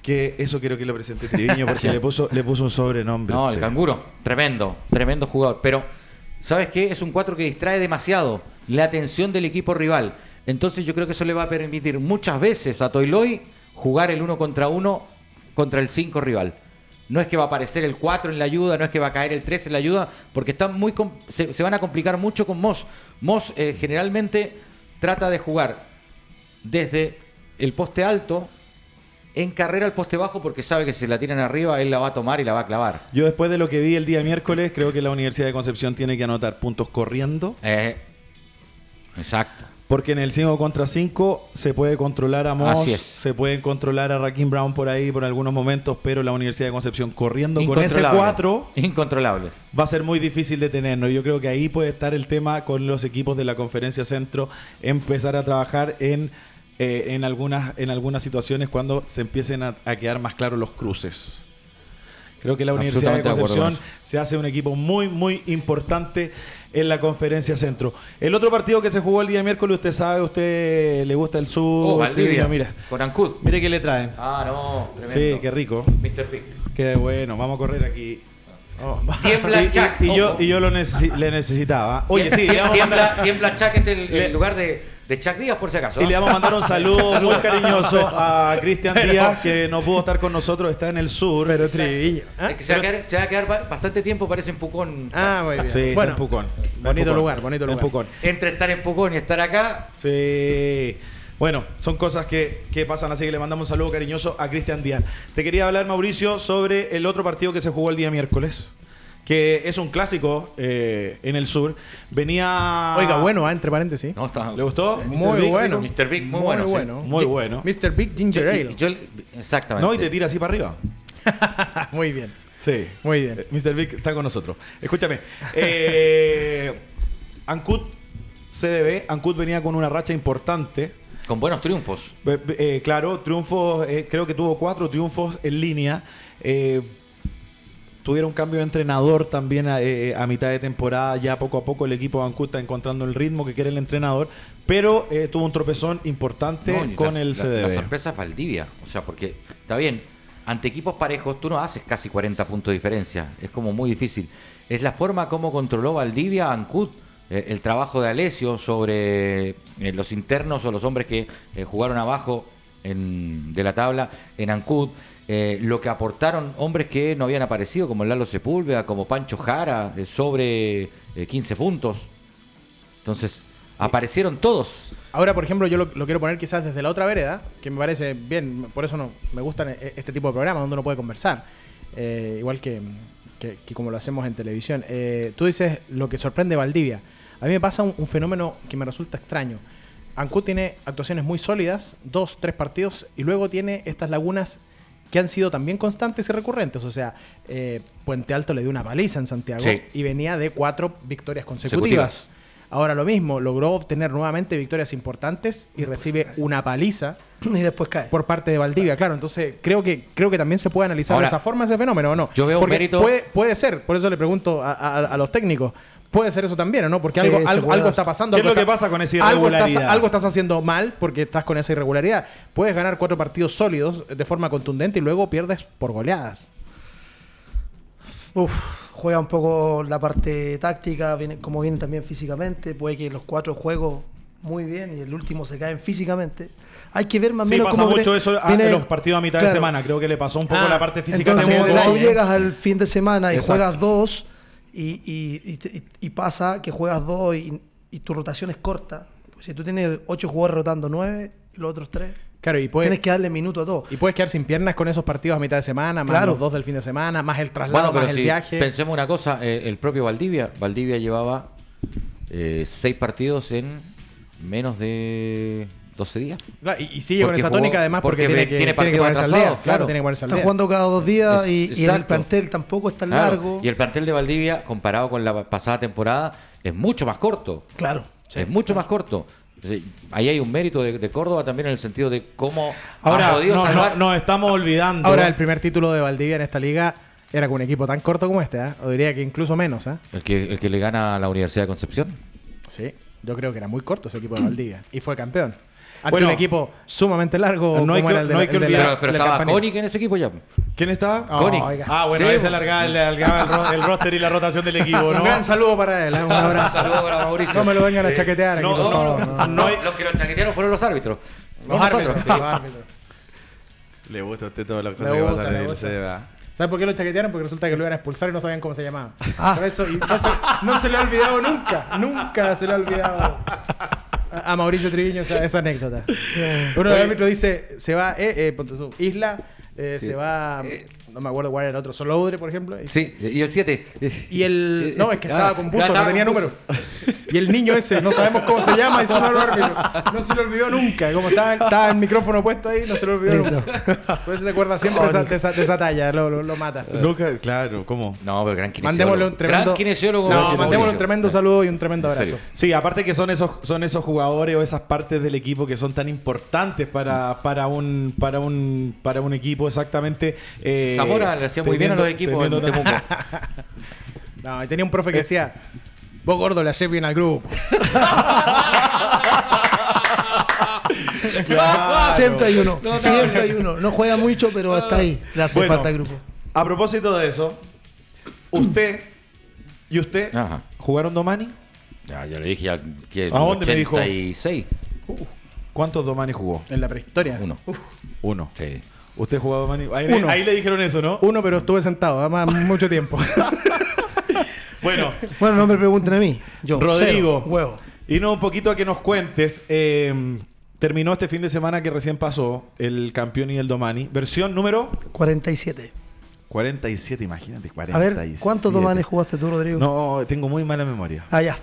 que eso quiero que lo presente Triviño porque le puso, le puso un sobrenombre. No, el canguro, tremendo, tremendo jugador. Pero, ¿sabes qué? Es un 4 que distrae demasiado la atención del equipo rival. Entonces yo creo que eso le va a permitir muchas veces a Toiloy jugar el uno contra uno contra el 5 rival. No es que va a aparecer el 4 en la ayuda, no es que va a caer el 3 en la ayuda, porque están muy se, se van a complicar mucho con Moss. Moss eh, generalmente trata de jugar desde el poste alto en carrera al poste bajo porque sabe que si la tiran arriba él la va a tomar y la va a clavar. Yo después de lo que vi el día miércoles, creo que la Universidad de Concepción tiene que anotar puntos corriendo. Eh, exacto. Porque en el 5 contra 5 se puede controlar a Moss, se pueden controlar a Rakim Brown por ahí por algunos momentos, pero la Universidad de Concepción corriendo con ese Incontrolable. 4 Incontrolable. va a ser muy difícil detenernos. Yo creo que ahí puede estar el tema con los equipos de la conferencia centro, empezar a trabajar en, eh, en, algunas, en algunas situaciones cuando se empiecen a, a quedar más claros los cruces. Creo que la Universidad de Concepción con se hace un equipo muy, muy importante en la conferencia centro. El otro partido que se jugó el día miércoles, usted sabe, usted le gusta el sur. Oh, Valdivia. Mira, Con Ancud. mire qué le traen. Ah, no. Tremendo. Sí, qué rico. Mr. Pick. Qué bueno, vamos a correr aquí. Oh, Tiembla Y, <laughs> Chuck. y- y yo, y yo lo necesi- le necesitaba. Oye, sí, tiembla, tiembla Chuck este es el, Le- el lugar de, de Chuck Díaz, por si acaso. Y le ¿ah? vamos a mandar <laughs> un saludo muy cariñoso a Cristian Díaz, que no pudo estar con nosotros, está en el sur. Pero Triviño. ¿ah? Es que se, va a quedar, se va a quedar ba- bastante tiempo, parece en Pucón. Ah, muy bien. Sí, está bueno, en Pucón. En bonito Pucón. lugar, bonito En lugar. Pucón. Entre estar en Pucón y estar acá, Sí. Bueno, son cosas que, que pasan, así que le mandamos un saludo cariñoso a Cristian Díaz. Te quería hablar, Mauricio, sobre el otro partido que se jugó el día miércoles, que es un clásico eh, en el sur. Venía... Oiga, bueno, ah, entre paréntesis. no está. ¿Le gustó? Muy Big? bueno. Mr. Big, muy bueno, sí. Muy bueno. Mr. Big Ginger Ale. yo- exactamente. No, y te tira así para arriba. <laughs> Muy bien. Sí. Muy bien. Eh, Mr. Big está con nosotros. Escúchame. Eh, <laughs> Ancud CDB. Ancud venía con una racha importante. Con buenos triunfos. Eh, eh, claro, triunfos, eh, creo que tuvo cuatro triunfos en línea. Eh, tuvieron cambio de entrenador también a, eh, a mitad de temporada. Ya poco a poco el equipo de Ancud está encontrando el ritmo que quiere el entrenador. Pero eh, tuvo un tropezón importante No, con la- el la- CDB. La, sorpresa es Valdivia. O sea, porque está bien, ante equipos parejos tú no haces casi 40 puntos de diferencia. Es como muy difícil. Es la forma como controló Valdivia a Ancud. Eh, el trabajo de Alessio sobre eh, los internos o los hombres que eh, jugaron abajo en- de la tabla en Ancud. Eh, lo que aportaron hombres que no habían aparecido, como Lalo Sepúlveda, como Pancho Jara, eh, sobre eh, 15 puntos. Entonces, aparecieron todos. Ahora, por ejemplo, yo lo, lo quiero poner quizás desde la otra vereda, que me parece bien, por eso no, me gustan e- este tipo de programas donde uno puede conversar, Eh, igual que, que- que como lo hacemos en televisión. Eh, tú dices lo que sorprende Valdivia. A mí me pasa un, un fenómeno que me resulta extraño. Ancud tiene actuaciones muy sólidas, dos, tres partidos, y luego tiene estas lagunas que han sido también constantes y recurrentes. O sea, eh, Puente Alto le dio una paliza en Santiago Sí. y venía de cuatro victorias consecutivas. Consecutivas. Ahora lo mismo, logró obtener nuevamente victorias importantes y recibe una paliza <clears throat> Y después cae. por parte de Valdivia. Claro, entonces creo que creo que también se puede analizar Ahora, de esa forma ese fenómeno, ¿o no? yo veo un Porque mérito- Puede, puede ser, por eso le pregunto a, a- a los técnicos. Puede ser eso también, ¿o no? Porque Sí, algo, algo, algo está pasando. ¿Qué es algo lo que está- pasa con esa algo estás, irregularidad? algo estás haciendo mal porque estás con esa irregularidad. Puedes ganar cuatro partidos sólidos de forma contundente y luego pierdes por goleadas. Uf, juega un poco la parte táctica, viene, como viene también físicamente. Puede que los cuatro juegos muy bien y el último se caen físicamente. Hay que ver más o Sí, menos pasa cómo mucho eso en los partidos a mitad de semana. Creo que le pasó un poco Ah, la parte física Entonces, cuando llegas al fin de semana y Exacto. juegas dos y, y- y te- y- y pasa que juegas dos y, y tu rotación es corta. Pues si tú tienes ocho jugadores rotando nueve y los otros tres, Claro, y puedes, tienes que darle minuto a todos. y puedes quedar sin piernas con esos partidos a mitad de semana, más Claro. los dos del fin de semana, más el traslado, Bueno, pero más el si viaje. pensemos una cosa, eh, el propio Valdivia, Valdivia llevaba eh, seis partidos en menos de 12 días. Claro, y, y sigue con esa jugó- tónica además porque, porque tiene, que, tiene tiene que partidos ponerse al día. atrasados, Claro, claro. tiene que ponerse al Está día. jugando cada dos días Es- y, y el plantel tampoco es tan Claro, largo. Y el plantel de Valdivia, comparado con la pasada temporada, es mucho más corto. Claro. es mucho más corto. Ahí hay un mérito de, de Córdoba también en el sentido de cómo Ahora, ha podido no, salvar. no- nos estamos olvidando. Ahora, el primer título de Valdivia en esta liga era con un equipo tan corto como este, ¿eh? o diría que incluso menos. ¿eh? el, que, el que le gana a la Universidad de Concepción. Sí, yo creo que era muy corto ese equipo de <clears throat> Valdivia y fue campeón. Ante Bueno, un equipo sumamente largo no hay como que- era el de no la- hay que el de la- olvidar- Pero, estaba. Koenig en ese equipo ya. ¿Quién está? Oh, Koenig. Ah, bueno, Sí, ahí se alargaba el, alargaba el el roster y la rotación del equipo, Un gran saludo para él, ¿eh? un abrazo. Saludos para Mauricio. No me lo vengan a chaquetear aquí, No, por no, favor. no, no. no hay- Los que lo chaquetearon fueron los árbitros. Los árbitros, sí, los árbitros. Le gusta a usted todas las cosas que pasan en el CDA. ¿Sabes por qué lo chaquetearon? Porque resulta que lo iban a expulsar y no sabían cómo se llamaba. Por eso, y no, se, no se le ha olvidado nunca. Nunca se le ha olvidado a, a Mauricio Triviño esa, esa anécdota. Uno de los árbitros dice, se va, eh, eh, ponte tú, Isla, eh, se va, no me acuerdo cuál era el otro, Soloudre, por ejemplo. y- Sí, y el 7. Y el. No, es que Ah, estaba con buzo, no tenía número. Y el niño ese, no sabemos cómo se llama, y se lo No se lo olvidó nunca. Como estaba, estaba el micrófono puesto ahí, no se lo olvidó Listo. nunca. Por eso se acuerda siempre esa- de, esa, de esa talla, lo, lo- lo mata. Nunca, claro, ¿cómo? No, pero gran kinesiólogo. Mandémosle un tremendo. Gran kinesiólogo. No, mandémosle un tremendo saludo y un tremendo En abrazo. Sí, aparte que son esos, son esos jugadores o esas partes del equipo que son tan importantes para, para un para un para un equipo exactamente. eh, Zamora le hacía muy bien a los equipos en teniendo- Temuco. <laughs> No, tenía un profe que decía. Vos gordo le haces bien al grupo. Claro. Siempre hay uno, siempre hay uno. No juega mucho, pero está ahí. Le hace Bueno, falta al grupo. A propósito de eso, Usted y usted Ajá. jugaron Domani. Ya, ya le dije ya que ¿A dónde me dijo? 86. ¿Cuántos Domani jugó? En la prehistoria. Uno. Uno. Sí. ¿Usted jugó Domani? Ahí, Uno. ahí le dijeron eso, ¿no? Uno, pero estuve sentado, además mucho tiempo. <laughs> Bueno, Bueno, no me pregunten a mí. Yo, Rodrigo. cero, huevo. Y no, un poquito a que nos cuentes. eh, terminó este fin de semana que recién pasó el campeón y el Domani. Versión número 47. 47, imagínate, A 47. ver, ¿cuántos domanes jugaste tú, Rodrigo? No, tengo muy mala memoria. Ah, ya.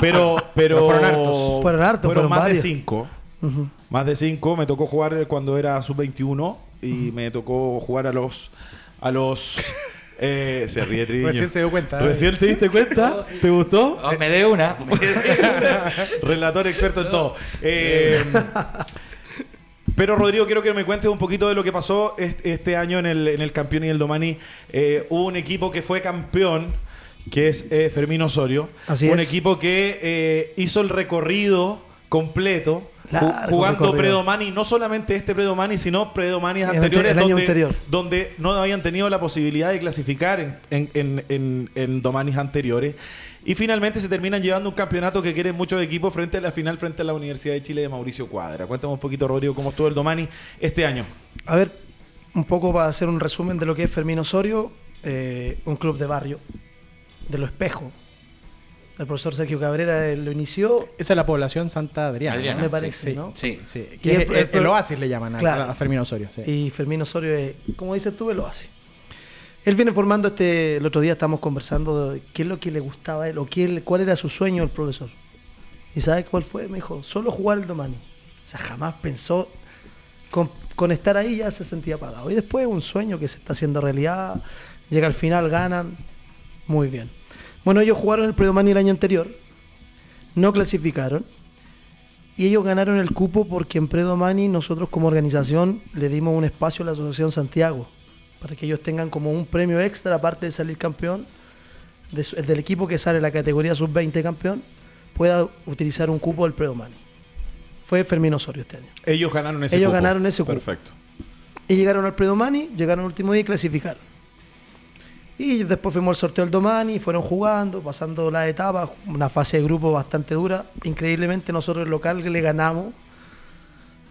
Pero, pero. No fueron hartos. Fueron hartos, fueron más varios. de 5. Ujú. Más de 5. Me tocó jugar cuando era sub-21 y me tocó jugar a los. A los. Eh, se ríe <laughs> Triviño. Recién se dio cuenta. ¿eh? ¿Recién te diste cuenta? <laughs> ¿Te gustó? Ah, <laughs> me dé una. Relator experto en todo. Eh, pero Rodrigo, quiero que me cuentes un poquito de lo que pasó est- este año en el, en el campeón y el Domani. Eh, hubo un equipo que fue campeón, que es eh, Fermín Osorio. Así un es. equipo que eh, hizo el recorrido completo. Largo jugando. Predomani, no solamente este Predomani, sino Predomanis anteriores donde, anterior. donde no habían tenido la posibilidad de clasificar en, en, en, en- en Domanis anteriores. Y finalmente se terminan llevando un campeonato que quieren muchos equipos frente a la final, frente a la Universidad de Chile de Mauricio Cuadra. Cuéntame un poquito, Rodrigo, cómo estuvo el Domani este año. A ver, un poco para hacer un resumen de lo que es Fermín Osorio, eh, un club de barrio, de lo espejo. El profesor Sergio Cabrera eh, lo inició. Esa es la población Santa Adriana. Adriana, ¿no? me parece, sí, ¿no? Sí, sí. Y el- es- el, el- el oasis le llaman a, Claro. a Fermín Osorio. sí. Y Fermín Osorio, es, como dices tú, lo hace. Él viene formando este. El otro día estábamos conversando de qué es lo que le gustaba a él o qué, él- cuál era su sueño el profesor. ¿Y sabes cuál fue? Me dijo, solo jugar el Domani. O sea, jamás pensó. Con, con estar ahí ya se sentía pagado. Y después un sueño que se está haciendo realidad. Llega al final, ganan. Muy bien. Bueno, ellos jugaron el Predomani el año anterior. No clasificaron. Y ellos ganaron el cupo porque en Predomani nosotros como organización le dimos un espacio a la Asociación Santiago para que ellos tengan como un premio extra aparte de salir campeón, de el del equipo que sale en la categoría sub-20 campeón, pueda utilizar un cupo del Predomani. Fue Fermín Osorio este año. Ellos ganaron ese Ellos cupo. ganaron ese cupo. Perfecto. Y llegaron al Predomani, llegaron al último día y clasificaron. Y después fuimos al sorteo del Domani, fueron jugando, pasando las etapas, una fase de grupo bastante dura. Increíblemente nosotros el local le ganamos,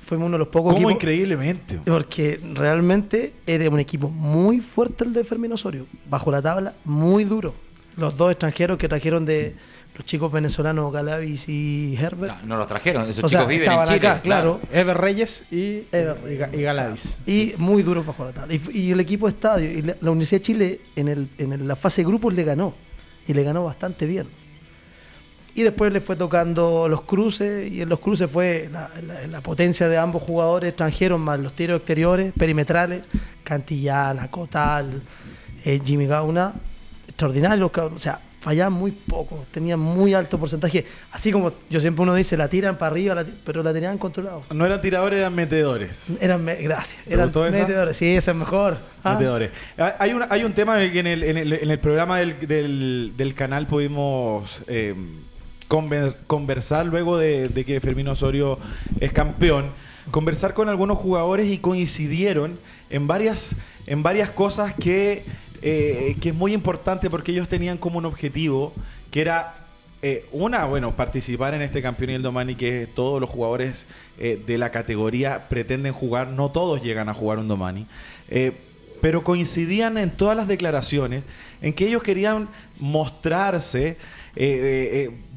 fuimos uno de los pocos ¿Cómo equipos. increíblemente? Porque realmente era un equipo muy fuerte el de Fermín Osorio. Bajo la tabla, muy duro. Los dos extranjeros que trajeron de los chicos venezolanos Galavis y Herbert. No, no los trajeron. Esos O sea, chicos en Chile. acá, claro. Ever Reyes y, Ever y, Ga- y muy duros bajo la tabla. Y, el equipo de estadio, y la, la Universidad de Chile en, el, en el- la fase de grupos le ganó. Y le ganó bastante bien. Y después le fue tocando los cruces, y en los cruces fue la, la- la potencia de ambos jugadores extranjeros, más los tiros exteriores, perimetrales, Cantillana, Cotal, eh, Jimmy Gauna, extraordinarios, o sea, fallaban muy poco, tenían muy alto porcentaje. Así como yo siempre uno dice, la tiran para arriba, la pero la tenían controlado. No eran tiradores, eran metedores. Eran, me- gracias, ¿Te eran esa? metedores, sí, ese es mejor. Ah, Metedores. Ah, Hay, una- hay un tema en el, que en el, en el- en el programa del, del- del canal pudimos eh, conver- conversar luego de, de que Fermín Osorio es campeón. Conversar con algunos jugadores y coincidieron en varias, en varias cosas que, eh, que es muy importante porque ellos tenían como un objetivo que era eh, una, bueno, participar en este el Domani, que todos los jugadores eh, de la categoría pretenden jugar, no todos llegan a jugar un Domani, pero coincidían en todas las declaraciones en que ellos querían mostrarse,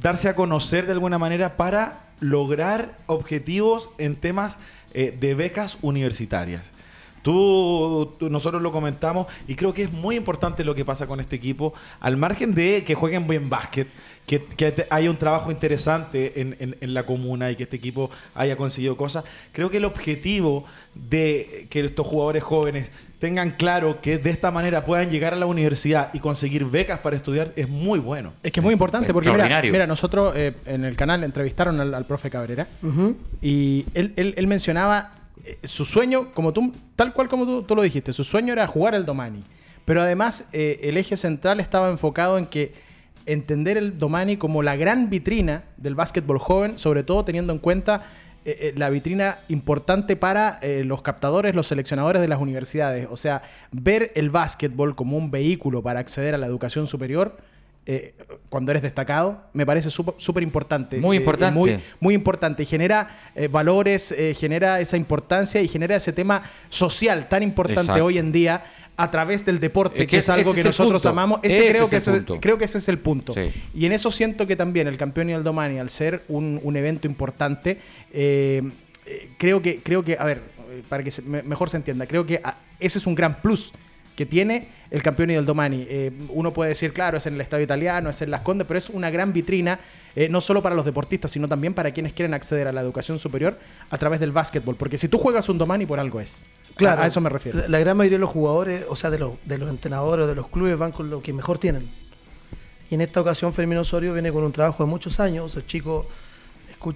darse a conocer de alguna manera para lograr objetivos en temas de becas universitarias. Tú, tú- nosotros lo comentamos y creo que es muy importante lo que pasa con este equipo, al margen de que jueguen buen básquet, que, haya un trabajo interesante en, en- en la comuna y que este equipo haya conseguido cosas. Creo que el objetivo de que estos jugadores jóvenes tengan claro que de esta manera puedan llegar a la universidad y conseguir becas para estudiar es muy bueno. Es que es muy importante porque mira, mira, nosotros eh, en el canal entrevistaron al, al profe Cabrera y él, él- él mencionaba eh, su sueño, como tú, tal cual como tú, tú lo dijiste, su sueño era jugar el Domani. Pero además eh, el eje central estaba enfocado en que entender el Domani como la gran vitrina del básquetbol joven, sobre todo teniendo en cuenta eh, la vitrina importante para los captadores, los seleccionadores de las universidades. O sea, ver el básquetbol como un vehículo para acceder a la educación superior. Eh, cuando eres destacado, me parece súper súper importante. Muy Eh, importante. muy, muy importante. Genera eh, valores, eh, genera esa importancia y genera ese tema social tan importante Exacto. hoy en día a través del deporte, Es que, que es algo que nosotros punto. amamos. Ese Ese creo, es que ese- creo que ese es el punto. Sí. Y en eso siento que también el campeón y el Domani, al ser un, un evento importante, eh, eh, creo que, creo que, a ver, eh, para que se- me- mejor se entienda, creo que ah, ese es un gran plus que tiene el campeón y el Domani. Eh, uno puede decir, claro, es en el Estadio Italiano, es en Las Condes, pero es una gran vitrina, eh, no solo para los deportistas, sino también para quienes quieren acceder a la educación superior a través del básquetbol. Porque si tú juegas un Domani, por algo es. Claro, A, a eso me refiero. La, la gran mayoría de los jugadores, o sea, de los, de los entrenadores, de los clubes, van con lo que mejor tienen. Y en esta ocasión Fermín Osorio viene con un trabajo de muchos años. El chico,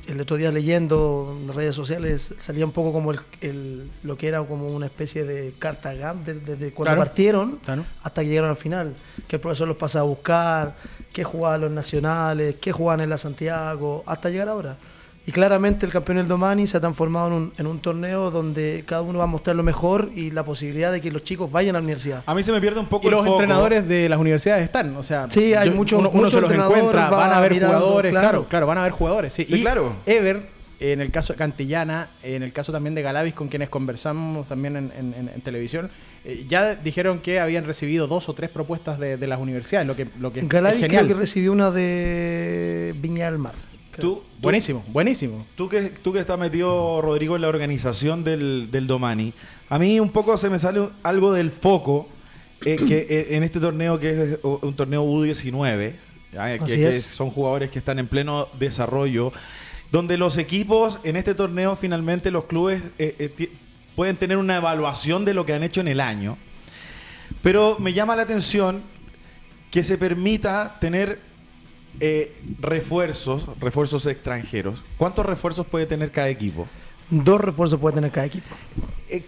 el otro día leyendo en las redes sociales, salía un poco como el, el- lo que era como una especie de carta GAM de- desde cuando Claro. partieron Claro. hasta que llegaron al final. Que el profesor los pasa a buscar, que jugaban los nacionales, que jugaban en la Santiago, hasta llegar ahora. Y claramente el campeón del Domani se ha transformado en un, en un torneo donde cada uno va a mostrar lo mejor y la posibilidad de que los chicos vayan a la universidad. A mí se me pierde un poco Y el los foco. entrenadores de las universidades están, o sea, Sí, hay muchos- uno, uno muchos se los entrenadores, encuentra, va van a ver mirando, jugadores, claro. claro. claro, van a ver jugadores, sí. Sí, y claro. Ever, en el caso de Cantillana, en el caso también de Galavis, con quienes conversamos también en, en- en- en televisión, eh, ya dijeron que habían recibido dos o tres propuestas de, de las universidades, lo que, lo que es Galavi genial. creo que recibió una de Viña del Mar. Tú, Buenísimo, buenísimo. Tú que, tú que estás metido, Rodrigo, en la organización del, del Domani, a mí un poco se me sale algo del foco eh, que eh, en este torneo que es un torneo U19, ¿ya? que, son jugadores que están en pleno desarrollo, donde los equipos en este torneo finalmente los clubes eh, pueden tener una evaluación de lo que han hecho en el año. Pero me llama la atención que se permita tener eh, refuerzos, refuerzos extranjeros. ¿Cuántos refuerzos puede tener cada equipo? Dos refuerzos puede tener cada equipo. Eh,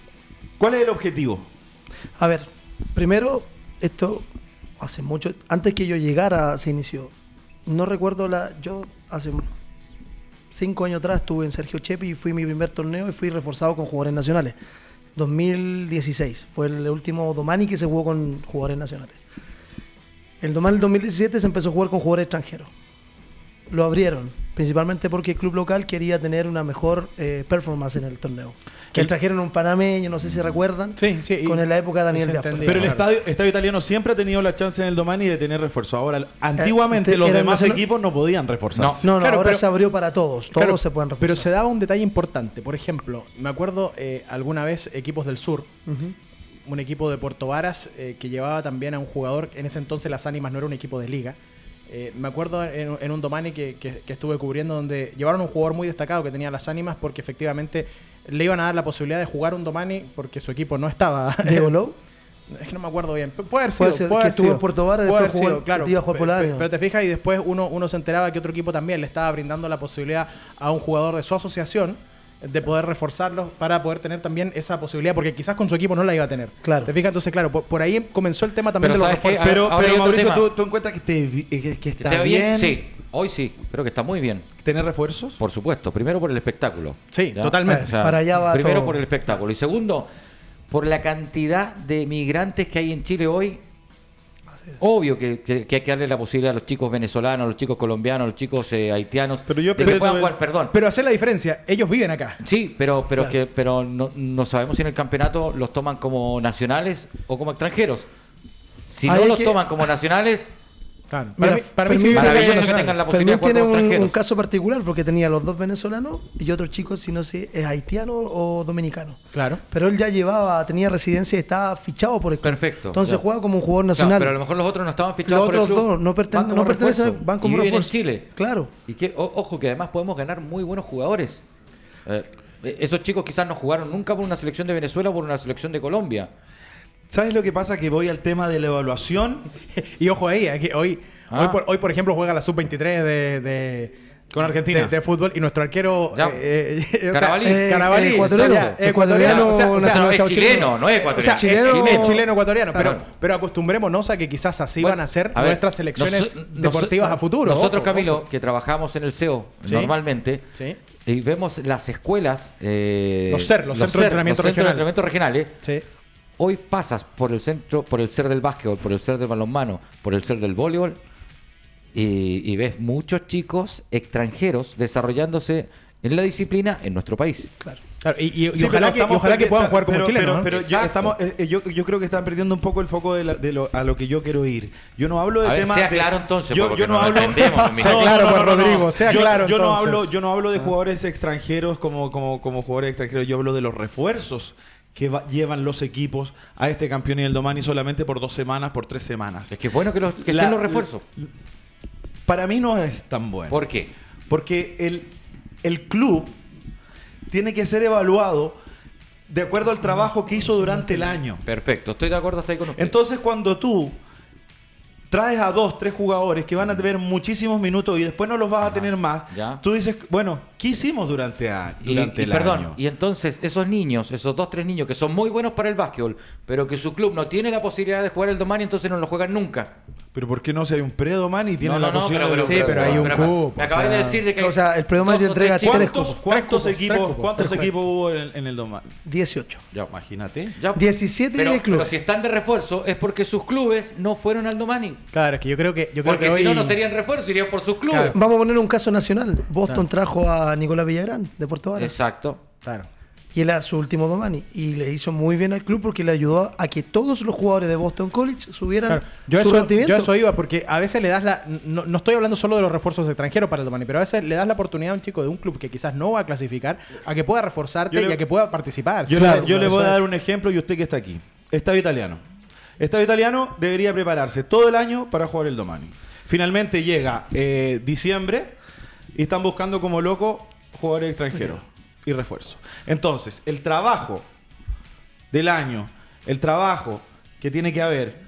¿Cuál es el objetivo? A ver, primero, esto hace mucho, antes que yo llegara se inició. No recuerdo la, yo hace cinco años atrás estuve en Sergio Chepi y fui mi primer torneo y fui reforzado con jugadores nacionales. 2016 fue el último Domani que se jugó con jugadores nacionales. El Domani del 2017 se empezó a jugar con jugadores extranjeros. Lo abrieron, principalmente porque el club local quería tener una mejor eh, performance en el torneo. Que El- trajeron un panameño, no sé si recuerdan, Sí, sí. y- con la época de Daniel. Pero el estadio, estadio italiano siempre ha tenido la chance en el Domani de tener refuerzo. Ahora, antiguamente Eh, los era demás nacional- equipos no podían reforzarse. No, no, Claro, ahora pero- se abrió para todos. Todos Claro, se pueden reforzar. Pero se daba un detalle importante. Por ejemplo, me acuerdo eh, alguna vez equipos del sur. Un equipo de Puerto Varas eh, que llevaba también a un jugador, en ese entonces las Ánimas no era un equipo de liga. Eh, me acuerdo en, en un Domani que, que- que estuve cubriendo donde llevaron un jugador muy destacado que tenía las Ánimas porque efectivamente le iban a dar la posibilidad de jugar un Domani porque su equipo no estaba. <laughs> Diego Lowe. Es que no me acuerdo bien. Pu- Puede haber sido. Puede ser, puede que haber estuvo sido. en Puerto Varas, después jugó- sido, claro. iba a jugar por Pe- la pe- Águila. Pero te fijas y después uno, uno se enteraba que otro equipo también le estaba brindando la posibilidad a un jugador de su asociación de poder reforzarlo para poder tener también esa posibilidad, porque quizás con su equipo no la iba a tener. Claro. ¿Te fijas? Entonces, claro, por, por ahí comenzó el tema también Pero de los refuerzos. Pero, pero otro Mauricio. ¿tú, tú encuentras que, te- que- que ¿Que está bien, Sí, hoy sí, creo que está muy bien. tener refuerzos? Por supuesto, primero por el espectáculo. Sí, ¿ya? totalmente. Para allá va Primero todo. por el espectáculo y segundo por la cantidad de migrantes que hay en Chile hoy. Obvio que, que- que hay que darle la posibilidad a los chicos venezolanos, a los chicos colombianos, a los chicos eh, haitianos, Pero yo de que pero- puedan jugar, perdón. Pero hacer la diferencia, ellos viven acá. Sí, pero pero Claro. que pero no, no sabemos si en el campeonato los toman como nacionales o como extranjeros. Si no los que- toman como nacionales, Claro. Para mí, para mí sí maravilloso que tengan la posibilidad tiene un, un caso particular porque tenía los dos venezolanos y otro chico, si no sé, es haitiano o dominicano. Claro. Pero él ya llevaba, tenía residencia y estaba fichado por el club. Perfecto, Entonces claro. juega como un jugador Claro, nacional. pero a lo mejor los otros no estaban Los fichados por el otros club. dos no, perten- no pertenecen, van como y viven en. Chile. Claro. Y que, o- ojo que además podemos ganar muy buenos jugadores. Eh, esos chicos quizás no jugaron nunca por una selección de Venezuela o por una selección de Colombia. ¿Sabes lo que pasa? Que voy al tema de la evaluación. <laughs> Y ojo ahí, aquí, hoy, Ah. hoy, por, hoy, por ejemplo, juega la sub-23 de, de, Con Argentina. de, de fútbol y nuestro arquero <laughs> eh, eh, Carabalí. eh, Carabalí, Eh, ecuatoriano. o sea, Ecuatoriano, o sea, o sea, nacional- no, es chileno. chileno, no es o sea, ecuatoriano. Chileno- chileno, chileno ecuatoriano, pero, Claro. pero acostumbrémonos a que quizás así Bueno, van a ser a ver, nuestras selecciones nos- deportivas nos- a futuro. Nosotros, Ojo, Camilo, ojo. que trabajamos en el Sí. normalmente, Sí. y vemos las escuelas. eh, Los CER, los centros de entrenamiento los centros de regional. entrenamiento regionales. Sí. Hoy pasas por el centro, por el ser del básquetbol, por el ser del balonmano, por el ser del voleibol y, y ves muchos chicos extranjeros desarrollándose en la disciplina en nuestro país. Claro, y, y- y Sí, ojalá, pero que, y ojalá que puedan jugar como pero, chilenos. Pero, ¿no? pero ya estamos, eh, eh, yo, yo creo que están perdiendo un poco el foco de, la- de lo, a lo que yo quiero ir. Yo no hablo de A ver, temas. sea de- claro entonces, Yo, yo <laughs> no no lo hablo. Sea claro, Rodrigo, sea yo, claro, Yo no entonces. hablo, yo no hablo de jugadores extranjeros como, como, como jugadores extranjeros. Yo hablo de los refuerzos que va- llevan los equipos a este campeón y el Domani solamente por dos semanas, por tres semanas. Es que es bueno que, los, que La- estén los refuerzos. Para mí no es tan bueno. ¿Por qué? Porque el, el club tiene que ser evaluado de acuerdo al trabajo que hizo durante el año. Perfecto, estoy de acuerdo hasta ahí con usted. Entonces, cuando tú traes a dos, tres jugadores que van a tener muchísimos minutos y después no los vas a tener más, ya. tú dices, bueno, ¿qué hicimos durante, a- Y, durante y el perdón, año? y entonces esos niños, esos dos, tres niños que son muy buenos para el básquetbol, pero que su club no tiene la posibilidad de jugar el Domani, entonces no lo juegan nunca. Pero ¿por qué no si hay un pre-Domani y tiene No, la no, no, posibilidad pero, de... Sí, pero hay un cupo, Me o acabas de sea- decir de que. O sea, el pre-Domani te tres entrega tres ¿Cuántos, cupos. cuántos Tres equipos, tres cupos, cuántos tres equipos hubo en, en el Domani? 18. Ya, imagínate. Ya, 17 pero, de club. pero si están de refuerzo es porque sus clubes no fueron al Domani. Claro, es que yo creo que, yo creo Porque que si hoy... no, no serían refuerzo, irían por sus clubes. Claro. Vamos a poner un caso nacional. Boston Claro. trajo a Nicolás Villagrán de Puerto Varas. Exacto. Claro. Y él era su último Domani. Y le hizo muy bien al club porque le ayudó a que todos los jugadores de Boston College subieran Claro. Yo, su eso, rendimiento. yo eso iba porque a veces le das la. No, no estoy hablando solo de los refuerzos extranjeros para el Domani, pero a veces le das la oportunidad a un chico de un club que quizás no va a clasificar a que pueda reforzarte le- y a que pueda participar. Yo, Claro, le, yo le eso voy a dar un ejemplo y usted que está aquí. Estado italiano. Estado italiano debería prepararse todo el año para jugar el Domani. Finalmente llega eh, diciembre y están buscando como loco jugadores extranjeros y refuerzos. Entonces, el trabajo del año, el trabajo que tiene que haber,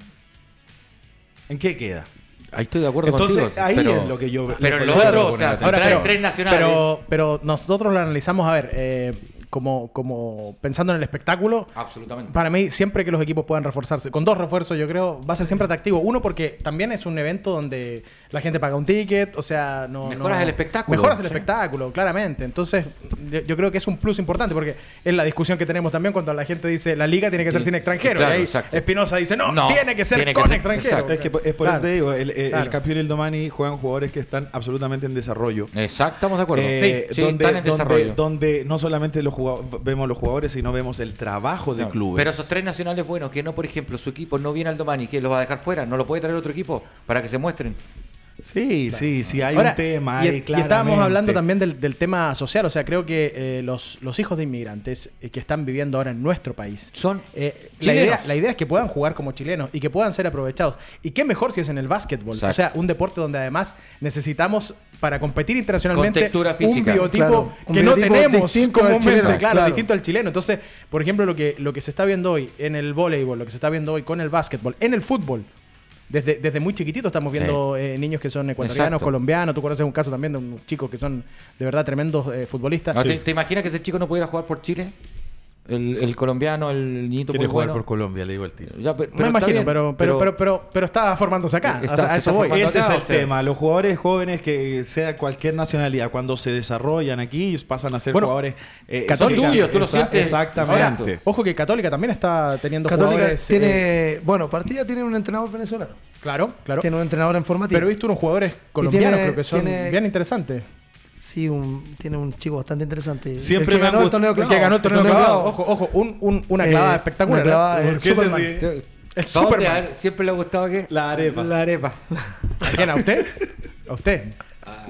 ¿en qué queda? Ahí estoy de acuerdo Entonces, contigo. ahí pero, es lo que yo- Pero lo otro, o sea, Ahora, pero, tres nacionales. Pero, pero nosotros lo analizamos, a ver, eh, como, como pensando en el espectáculo. Absolutamente. Para mí, siempre que los equipos puedan reforzarse, con dos refuerzos, yo creo, va a ser siempre atractivo. Uno, porque también es un evento donde la gente paga un ticket, o sea, no. Mejoras no- el espectáculo. Mejoras el Sí. espectáculo, claramente. Entonces, yo, yo creo que es un plus importante, porque es la discusión que tenemos también cuando la gente dice la liga tiene que ser Sí, sin extranjeros. claro, y ahí exacto. Espinosa dice, no, No, tiene que ser tiene que con ser- extranjeros. exacto. Es que es por Claro. eso te digo, el, el- Claro. el campeón y el Domani juegan jugadores que están absolutamente en desarrollo. Exacto, estamos de acuerdo. Eh, sí, sí, donde, están en donde- desarrollo. donde no solamente los jugado- vemos los jugadores, sino vemos el trabajo de No, clubes. Pero esos tres nacionales buenos que no, por ejemplo, su equipo no viene al Domani, que los va a dejar fuera, no lo puede traer otro equipo para que se muestren. Sí, sí, sí, hay Ahora, un tema y, estábamos hablando también del, del tema social, o sea, creo que eh, los, los hijos de inmigrantes eh, que están viviendo ahora en nuestro país, Son eh, la, chilenos. idea, la idea es que puedan jugar como chilenos y que puedan ser aprovechados. Y qué mejor si es en el básquetbol, Exacto. o sea, un deporte donde además necesitamos para competir internacionalmente Contextura un biotipo Claro, un que no biotipo tenemos comúnmente, chileno, claro, claro. distinto al chileno. Entonces, por ejemplo, lo que, lo que se está viendo hoy en el voleibol, lo que se está viendo hoy con el básquetbol, en el fútbol, desde, desde muy chiquitito estamos viendo eh, niños que son ecuatorianos, Exacto. colombianos. Tú conoces un caso también de unos chicos que son de verdad tremendos eh, futbolistas. ¿Te, te imaginas que ese chico no pudiera jugar por Chile? El, el colombiano, el niñito Quiere muy jugar bueno. por Colombia, le digo al tiro. Ya, pero- Me pero imagino, bien, pero, pero, pero, pero, pero está formándose acá. Está- O sea, a eso voy. Ese es el sea. tema. Los jugadores jóvenes que sea cualquier nacionalidad, cuando se desarrollan aquí, pasan a ser Bueno, jugadores eh, Católica. Son tuyos, tú lo sientes. Exactamente. Ahora, Ojo que Católica también está teniendo Católica jugadores. tiene. eh, bueno, partida tiene un entrenador venezolano. claro, claro. Tiene un entrenador en formativa. Pero he visto unos jugadores colombianos tiene- creo que son tiene- bien interesantes. Sí, un, tiene un chico bastante interesante. Siempre el que me ganó el torneo El clavado. que ganó el torneo clavado. clavado. Ojo, ojo, un- un- una clavada Eh, espectacular. una clavada, ¿eh? el ¿Por qué se Superman. ríe? El. Superman. Siempre le ha gustado qué? La arepa. La arepa. ¿A quién? ¿A usted? <laughs> ¿A usted? Ah,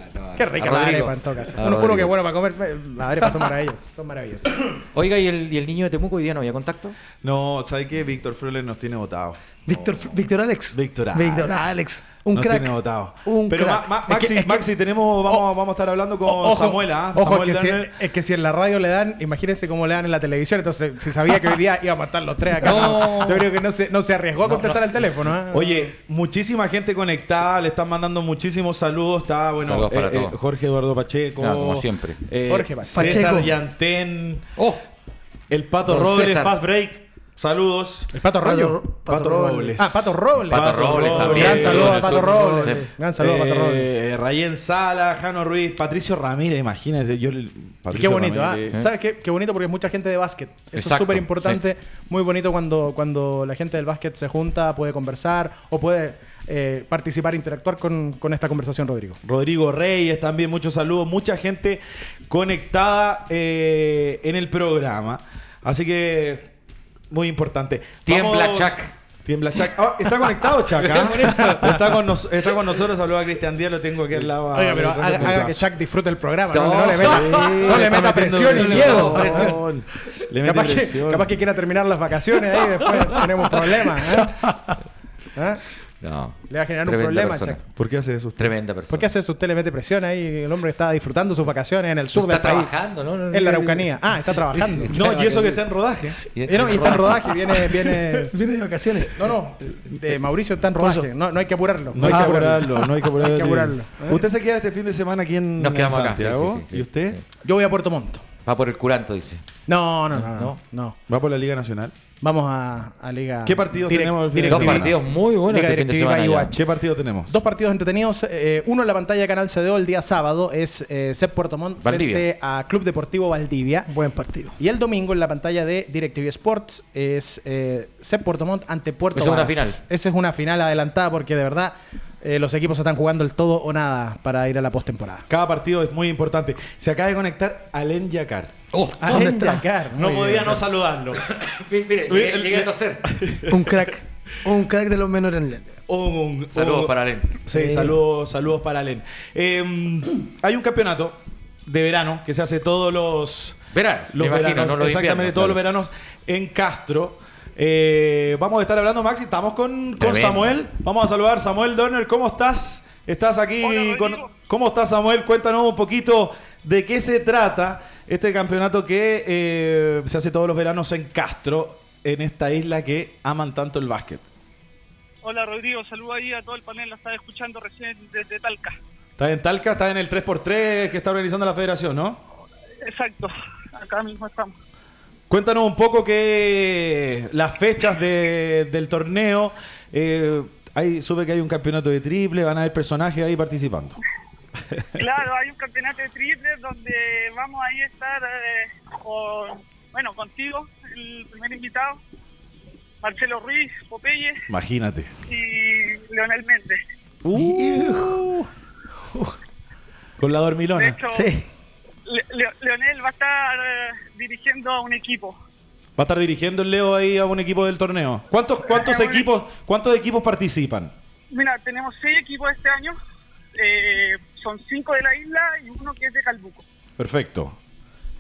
Qué a rica la arepa en todo caso. Uno, uno que es bueno para comer. Las arepas son maravillosas. Son maravillosas. <coughs> Oiga, ¿y el, ¿y el niño de Temuco hoy día no había contacto? No, ¿sabes qué? Víctor Fruller nos tiene votado. Víctor, Víctor Alex. Víctor Alex. Víctor Alex. Un Nos crack. tiene votado. Un Pero crack. Ma- Ma- Maxi, Es que- es que- Maxi, tenemos, vamos, vamos a estar hablando con Ojo, Samuel, ¿ah? Ojo, Samuel que si, Lerner. es que si en la radio le dan, imagínense cómo le dan en la televisión. Entonces, si sabía que hoy día <laughs> íbamos a estar los tres acá, No. yo creo que no se, no se arriesgó a contestar el teléfono. ¿eh? Oye, muchísima gente conectada, le están mandando muchísimos saludos. Está, bueno, Saludos para eh, eh, todos. Jorge Eduardo Pacheco. Ah, como siempre. eh, Jorge César Pacheco. Yantén. ¡Oh! El Pato Don Robles, César. Fast Break. Saludos. el Pato. Pato Robles. Ah, Pato Robles. Pato Robles también. Gran saludo a Pato Robles. Sí. Gran saludo a Pato Robles. Eh, Rayén Sala, Jano Ruiz, Patricio Ramírez, imagínense. Yo, Patricio qué bonito, ¿ah? Ramírez. ¿Sabes qué? Qué bonito porque es mucha gente de básquet. Eso es súper importante. Muy bonito cuando, cuando la gente del básquet se junta, puede conversar o puede eh, participar, interactuar con, con esta conversación, Rodrigo. Rodrigo Reyes también, muchos saludos. Mucha gente conectada eh, en el programa. Así que, muy importante. Tiembla, Vamos- Chuck. Tiembla Chuck. Ah, está conectado Chuck, ¿ah? <laughs> está, con nos- está con nosotros. Saludos a Cristian Díaz, lo tengo aquí al lado. Oiga, pero haga, haga que Chuck disfrute el programa. No, No, no le meta, Sí, no le está meta metiendo presión y miedo. presión. Le mete Capaz que, presión. capaz que quiera terminar las vacaciones ahí y después tenemos problemas. ¿eh? ¿Eh? No. Le va a generar un problema, persona. ¿Por qué hace eso usted? Tremenda persona. ¿Por qué hace eso? Usted le mete presión ahí. El hombre está disfrutando sus vacaciones en el sur Está del país. trabajando, ¿no? No, En la Araucanía. Ah, está trabajando. <laughs> No, y eso que está en rodaje. Y- no, y está en rodaje, <laughs> viene, viene. Viene de vacaciones. No, no. de Mauricio está en rodaje. No, no hay que apurarlo. No hay que apurarlo, no hay que apurarlo. <laughs> Hay que apurarlo. ¿Usted se queda este fin de semana aquí en, Nos quedamos en acá, sí, Santiago? sí, sí, sí. ¿Y usted? ¿Eh? Yo voy a Puerto Montt. Va por el curanto, dice. No, no, no, no. ¿No? no. ¿Va por la Liga Nacional? Vamos a, a Liga. ¿Qué partidos Direct- tenemos el fin de Dos semana? partidos muy buenos Liga este fin de Directiva semana. Iguache. ya. ¿Qué partido tenemos? Dos partidos entretenidos. eh, uno en la pantalla de Canal CDO el día sábado es eh, CEP Puerto Montt Valdivia. frente a Club Deportivo Valdivia. Buen partido. Y el domingo en la pantalla de DirecTV Sports es eh, CEP Puerto Montt ante Puerto Esa es una final. Esa es una final adelantada porque de verdad eh, los equipos están jugando el todo o nada para ir a la postemporada. Cada partido es muy importante. Se acaba de conectar Alen Yacar. Oh, ¿Dónde está? No podía no saludarlo. <laughs> mire, llegué, llegué a toser. <laughs> Un crack. Un crack de los menores en el. Un- un- Saludos un- para Alen. Sí, saludos, saludos para Alen. Eh, hay un campeonato de verano que se hace todos los, imagino, veranos, no los exactamente todos los veranos en Castro. Eh, vamos a estar hablando, Maxi. Estamos con, con. Samuel. Vamos a saludar. Samuel Donner, ¿cómo estás? Estás aquí Hola, con. ¿Cómo estás, Samuel? Cuéntanos un poquito de qué se trata este campeonato que eh, se hace todos los veranos en Castro, en esta isla que aman tanto el básquet. Hola Rodrigo, saludo ahí a todo el panel, la estaba escuchando recién desde Talca. Estás en Talca, estás en el 3x3 que está organizando la federación, ¿no? Exacto, acá mismo estamos. Cuéntanos un poco que las fechas de- del torneo. eh, ahí supe que hay un campeonato de triple, van a haber personajes ahí participando. <laughs> Claro, hay un campeonato de triples donde vamos ahí a estar eh, con, bueno, contigo, el primer invitado, Marcelo Ruiz, Popeye Imagínate. y Leonel Méndez. Uh, con la De dormilona. hecho, Sí. Le- Le- Leonel va a estar eh, dirigiendo a un equipo. Va a estar dirigiendo el Leo ahí a un equipo del torneo. ¿Cuántos, cuántos equipos, cuántos equipos participan? Mira, tenemos seis equipos este año, eh, son cinco de la isla y uno que es de Calbuco. Perfecto.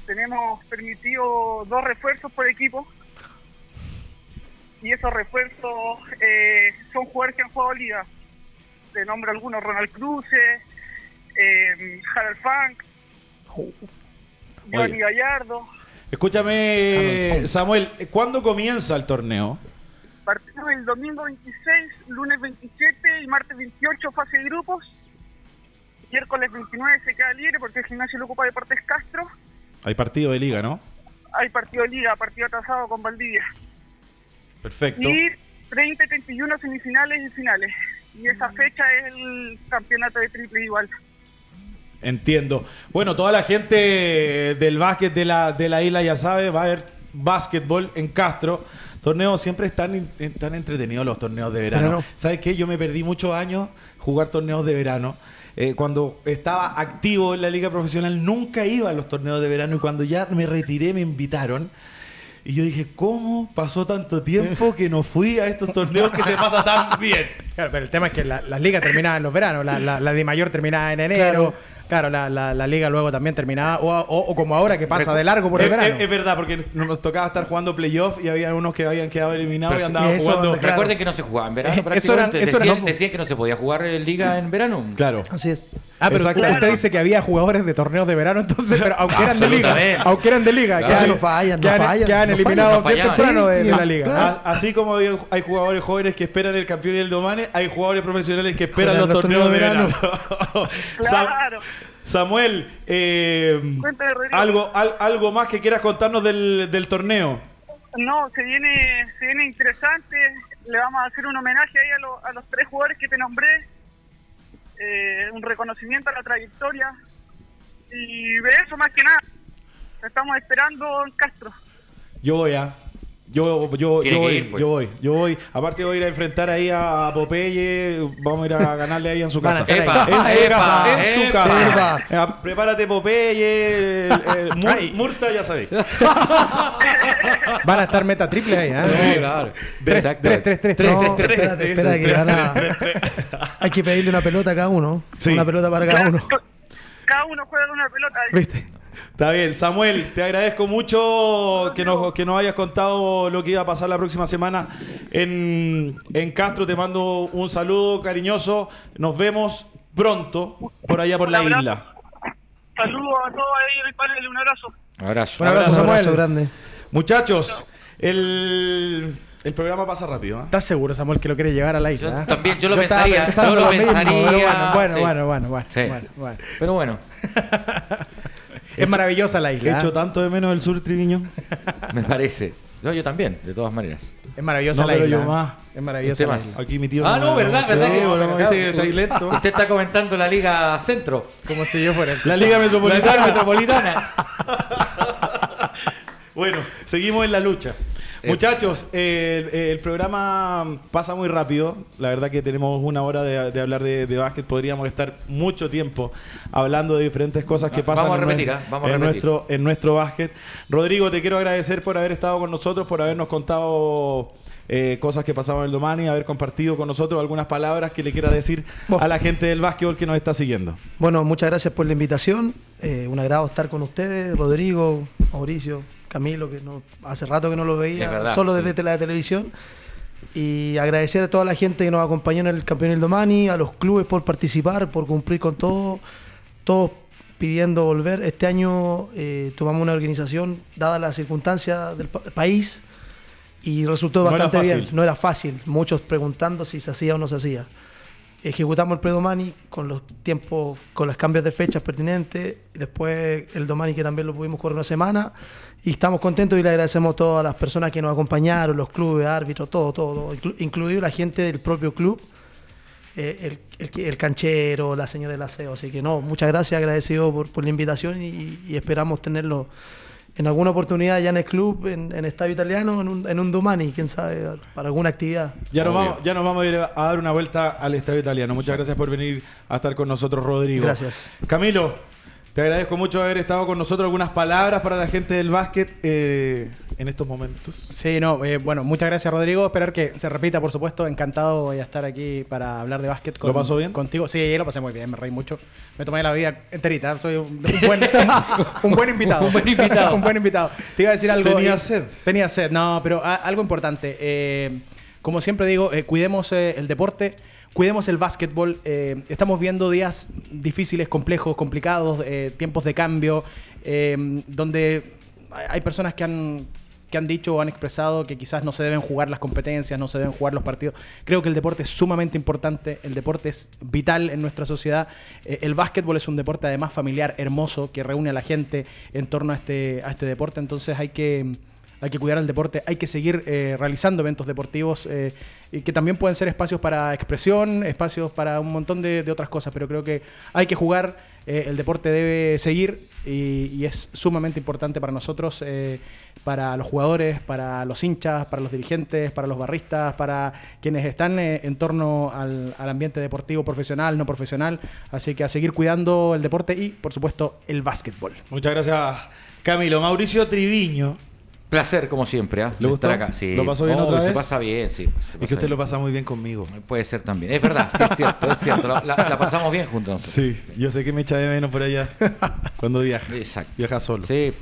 tenemos permitido dos refuerzos por equipo y esos refuerzos eh, son jugadores que han jugado liga. Te nombro algunos, Ronald Cruz, eh, Harold Funk. Gallardo. Escúchame, Samuel, ¿cuándo comienza el torneo? Partimos el domingo 26, lunes 27 y martes 28 fase de grupos. Miércoles 29 se queda libre porque el gimnasio lo ocupa Deportes Castro. Hay partido de liga, ¿no? Hay partido de liga, partido atrasado con Valdivia. Perfecto. Y 30 y 31 semifinales y finales. Y esa fecha es el campeonato de triple igual. Entiendo. Bueno, toda la gente del básquet de la, de la isla ya sabe, va a haber básquetbol en Castro. Torneos siempre están, tan entretenidos los torneos de verano. Verano. ¿Sabes qué? Yo me perdí muchos años jugar torneos de verano. Eh, cuando estaba activo en la liga profesional nunca iba a los torneos de verano y cuando ya me retiré me invitaron. Y yo dije, ¿cómo pasó tanto tiempo que no fui a estos torneos que se pasa tan bien? Claro, pero el tema es que la- las ligas terminaban en los veranos, la, la, la de mayor terminaba en enero, Claro. Claro, la, la- la liga luego también terminaba, o, o- o como ahora que pasa de largo por el Es, verano. es- es verdad, porque nos tocaba estar jugando playoff y había unos que habían quedado eliminados Pero y andaban eso, jugando. Claro. Recuerden que no se jugaba en verano Eh, eso prácticamente. era- eso era- decían, decían que no se podía jugar en liga en verano. Claro. Así es. Ah, pero usted dice que había jugadores de torneos de verano, entonces, pero aunque eran de liga, aunque eran de liga, Claro. que Eso no fallan, no que han, fallan, que han no eliminado no bien temprano de, Sí, de la claro. liga. A- Así como hay, hay jugadores jóvenes que esperan el campeón y el domane, hay jugadores profesionales que esperan los, los torneos de verano. de Sam- <laughs> Claro. Samuel, eh, algo, al- algo más que quieras contarnos del, del torneo. No, se viene, se viene interesante. Le vamos a hacer un homenaje ahí a, lo- a los tres jugadores que te nombré. Eh, un reconocimiento a la trayectoria. Y de eso más que nada. Estamos esperando en Castro. Yo voy a. Yo, yo, yo, voy, ir, pues. yo voy, yo voy. Aparte voy a ir a enfrentar ahí a Popeye. Vamos a ir a ganarle ahí en su Van a casa. estar Epa, en su epa, casa, en su epa. casa. Eh, prepárate Popeye, el- el <laughs> Mur-. Murta, ya sabéis. <laughs> Van a estar meta triple ahí, ¿eh? Sí, claro. Tres, Exacto. tres, tres, tres, tres, No, tres, tres. espérate, espera que van a- Hay que pedirle una pelota a cada uno. Sí. Una pelota para cada uno. Cada uno juega con una pelota. ¿Viste? Está bien, Samuel, te agradezco mucho que nos, que nos hayas contado lo que iba a pasar la próxima semana en, en Castro. Te mando un saludo cariñoso. Nos vemos pronto por allá por la isla. Saludos a todos ahí, un abrazo. Abrazo. Un abrazo, Un Samuel. abrazo grande. Muchachos, el, el programa pasa rápido. ¿ah? ¿Estás seguro, Samuel, que lo quiere llevar a la isla? Yo eh? también, yo lo estaba pensaría, yo lo pensaría, pero bueno, bueno, sí. bueno, bueno, bueno, Sí. bueno, bueno. Pero bueno, <laughs> Es maravillosa la He isla. hecho ¿eh? tanto de menos el sur triviño. <laughs> me parece. Yo, yo también, de todas maneras. Es maravillosa No, la pero isla. yo más. Es maravillosa la más. isla. Aquí mi tío. Ah, no, ¿verdad? ¿Verdad? que- lento. Usted está comentando la Liga Centro. Como si yo fuera el... La Liga La Liga Metropolitana. Metropolitana. <laughs> Bueno, seguimos en la lucha. Eh. Muchachos, el, el programa pasa muy rápido. La verdad que tenemos una hora de, de hablar de, de básquet. Podríamos estar mucho tiempo hablando de diferentes cosas que Va- pasan vamos a en, repetir, ¿ah? Vamos a en repetir. nuestro, en nuestro básquet. Rodrigo, te quiero agradecer por haber estado con nosotros, por habernos contado eh, cosas que pasaban en el Domani, haber compartido con nosotros algunas palabras que le quiera decir a la gente del básquetbol que nos está siguiendo. Bueno, muchas gracias por la invitación. Eh, un agrado estar con ustedes, Rodrigo, Mauricio, Camilo, que no, hace rato que no lo veía, verdad, solo sí. desde la televisión. Y agradecer a toda la gente que nos acompañó en el Campeón del Domani, a los clubes por participar, por cumplir con todo, todos pidiendo volver. Este año eh, tomamos una organización, dada las circunstancias del pa- país, y resultó No bastante bien. No era fácil, muchos preguntando si se hacía o no se hacía ejecutamos el predomani con los tiempos, con los cambios de fechas pertinentes. Después el domani que también lo pudimos correr una semana. Y estamos contentos y le agradecemos a todas las personas que nos acompañaron, los clubes, árbitros, todo, todo, todo, inclu- incluido la gente del propio club, eh, el, el canchero, la señora del aseo. Así que no, muchas gracias, agradecido por, por la invitación y esperamos tenerlo en alguna oportunidad ya en el club, en, en Estadio Italiano, en un, en un domani, quién sabe, para alguna actividad. Ya nos, vamos, ya nos vamos a ir a dar una vuelta al Estadio Italiano. Muchas gracias por venir a estar con nosotros, Rodrigo. Gracias. Camilo, te agradezco mucho haber estado con nosotros. Algunas palabras para la gente del básquet eh, en estos momentos. Sí, no, eh, bueno, muchas gracias Rodrigo. Esperar que se repita, por supuesto. Encantado de estar aquí para hablar de básquet. ¿Lo pasó bien? Contigo. Sí, lo pasé muy bien, me reí mucho. Me tomé la vida enterita. Soy un, un <laughs> buen, <laughs> un buen invitado. <laughs> Un buen invitado. un buen invitado. Te iba a decir algo. ¿Tenía sed? Tenía sed, no, pero a- algo importante. Eh, como siempre digo, eh, cuidemos eh, el deporte. Cuidemos el básquetbol. eh, estamos viendo días difíciles, complejos, complicados, eh, tiempos de cambio, eh, donde hay- personas que han, que han dicho o han expresado que quizás no se deben jugar las competencias, no se deben jugar los partidos. Creo que el deporte es sumamente importante, el deporte es vital en nuestra sociedad. El básquetbol es un deporte además familiar, hermoso, que reúne a la gente en torno a este, a este deporte, entonces hay que hay que cuidar el deporte, hay que seguir eh, realizando eventos deportivos eh, y que también pueden ser espacios para expresión, espacios para un montón de, otras cosas, pero creo que hay que jugar, eh, el deporte debe seguir y, es sumamente importante para nosotros, para los jugadores, para los hinchas, para los dirigentes, para los barristas, para quienes están en torno al, al ambiente deportivo profesional, no profesional, así que a seguir cuidando el deporte y, por supuesto, el básquetbol. Muchas gracias, Camilo. Mauricio Triviño, Placer, como siempre, ¿ah? ¿Le gustó? estar acá. Sí. ¿Lo pasó bien Oh, otra Se vez? pasa bien, sí. se Es pasa que usted lo pasa muy bien conmigo. Puede ser también. Es verdad, sí, es cierto, es cierto. La, la- la pasamos bien juntos. Sí, yo sé que me echa de menos por allá <laughs> cuando viaja. Exacto. Viaja solo. Sí,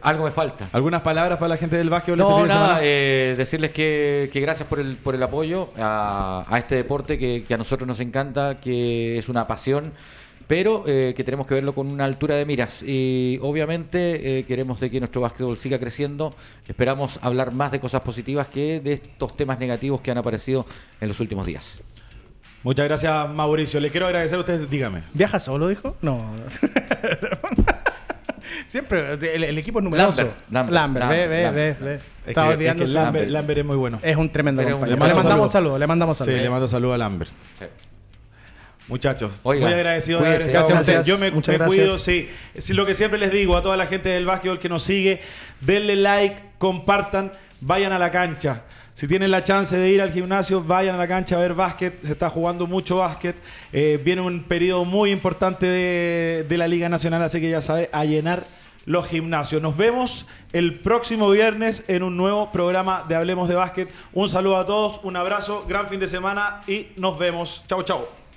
algo me falta. ¿Algunas palabras para la gente del básquetbol este No, de nada, eh, decirles que, que gracias por el, por el apoyo a, a este deporte que, que a nosotros nos encanta, que es una pasión, pero eh, que tenemos que verlo con una altura de miras. Y obviamente eh, queremos de que nuestro básquetbol siga creciendo. Esperamos hablar más de cosas positivas que de estos temas negativos que han aparecido en los últimos días. Muchas gracias, Mauricio. Le quiero agradecer a usted, dígame. ¿Viaja solo, dijo? No. <laughs> Siempre, el, el equipo es numeroso. Lambert, Lambert, Lambert, ve, ve, Lambert, ve, ve. Es Estaba que, es olvidando que Lambert, es muy bueno. Es un tremendo compañero. le mandamos saludo. saludos, le mandamos Sí, saludos. le mando saludos a Lambert. Muchachos, Oiga, muy agradecido de haber estado Gracias. Yo me, me cuido, sí. Sí, Lo que siempre les digo a toda la gente del básquetbol que nos sigue, denle like, compartan, vayan a la cancha. Si tienen la chance de ir al gimnasio, vayan a la cancha a ver básquet. Se está jugando mucho básquet. Eh, viene un periodo muy importante de, de la Liga Nacional, así que ya sabe, a llenar los gimnasios. Nos vemos el próximo viernes en un nuevo programa de Hablemos de Básquet. Un saludo a todos, un abrazo, gran fin de semana y nos vemos. Chao, chao.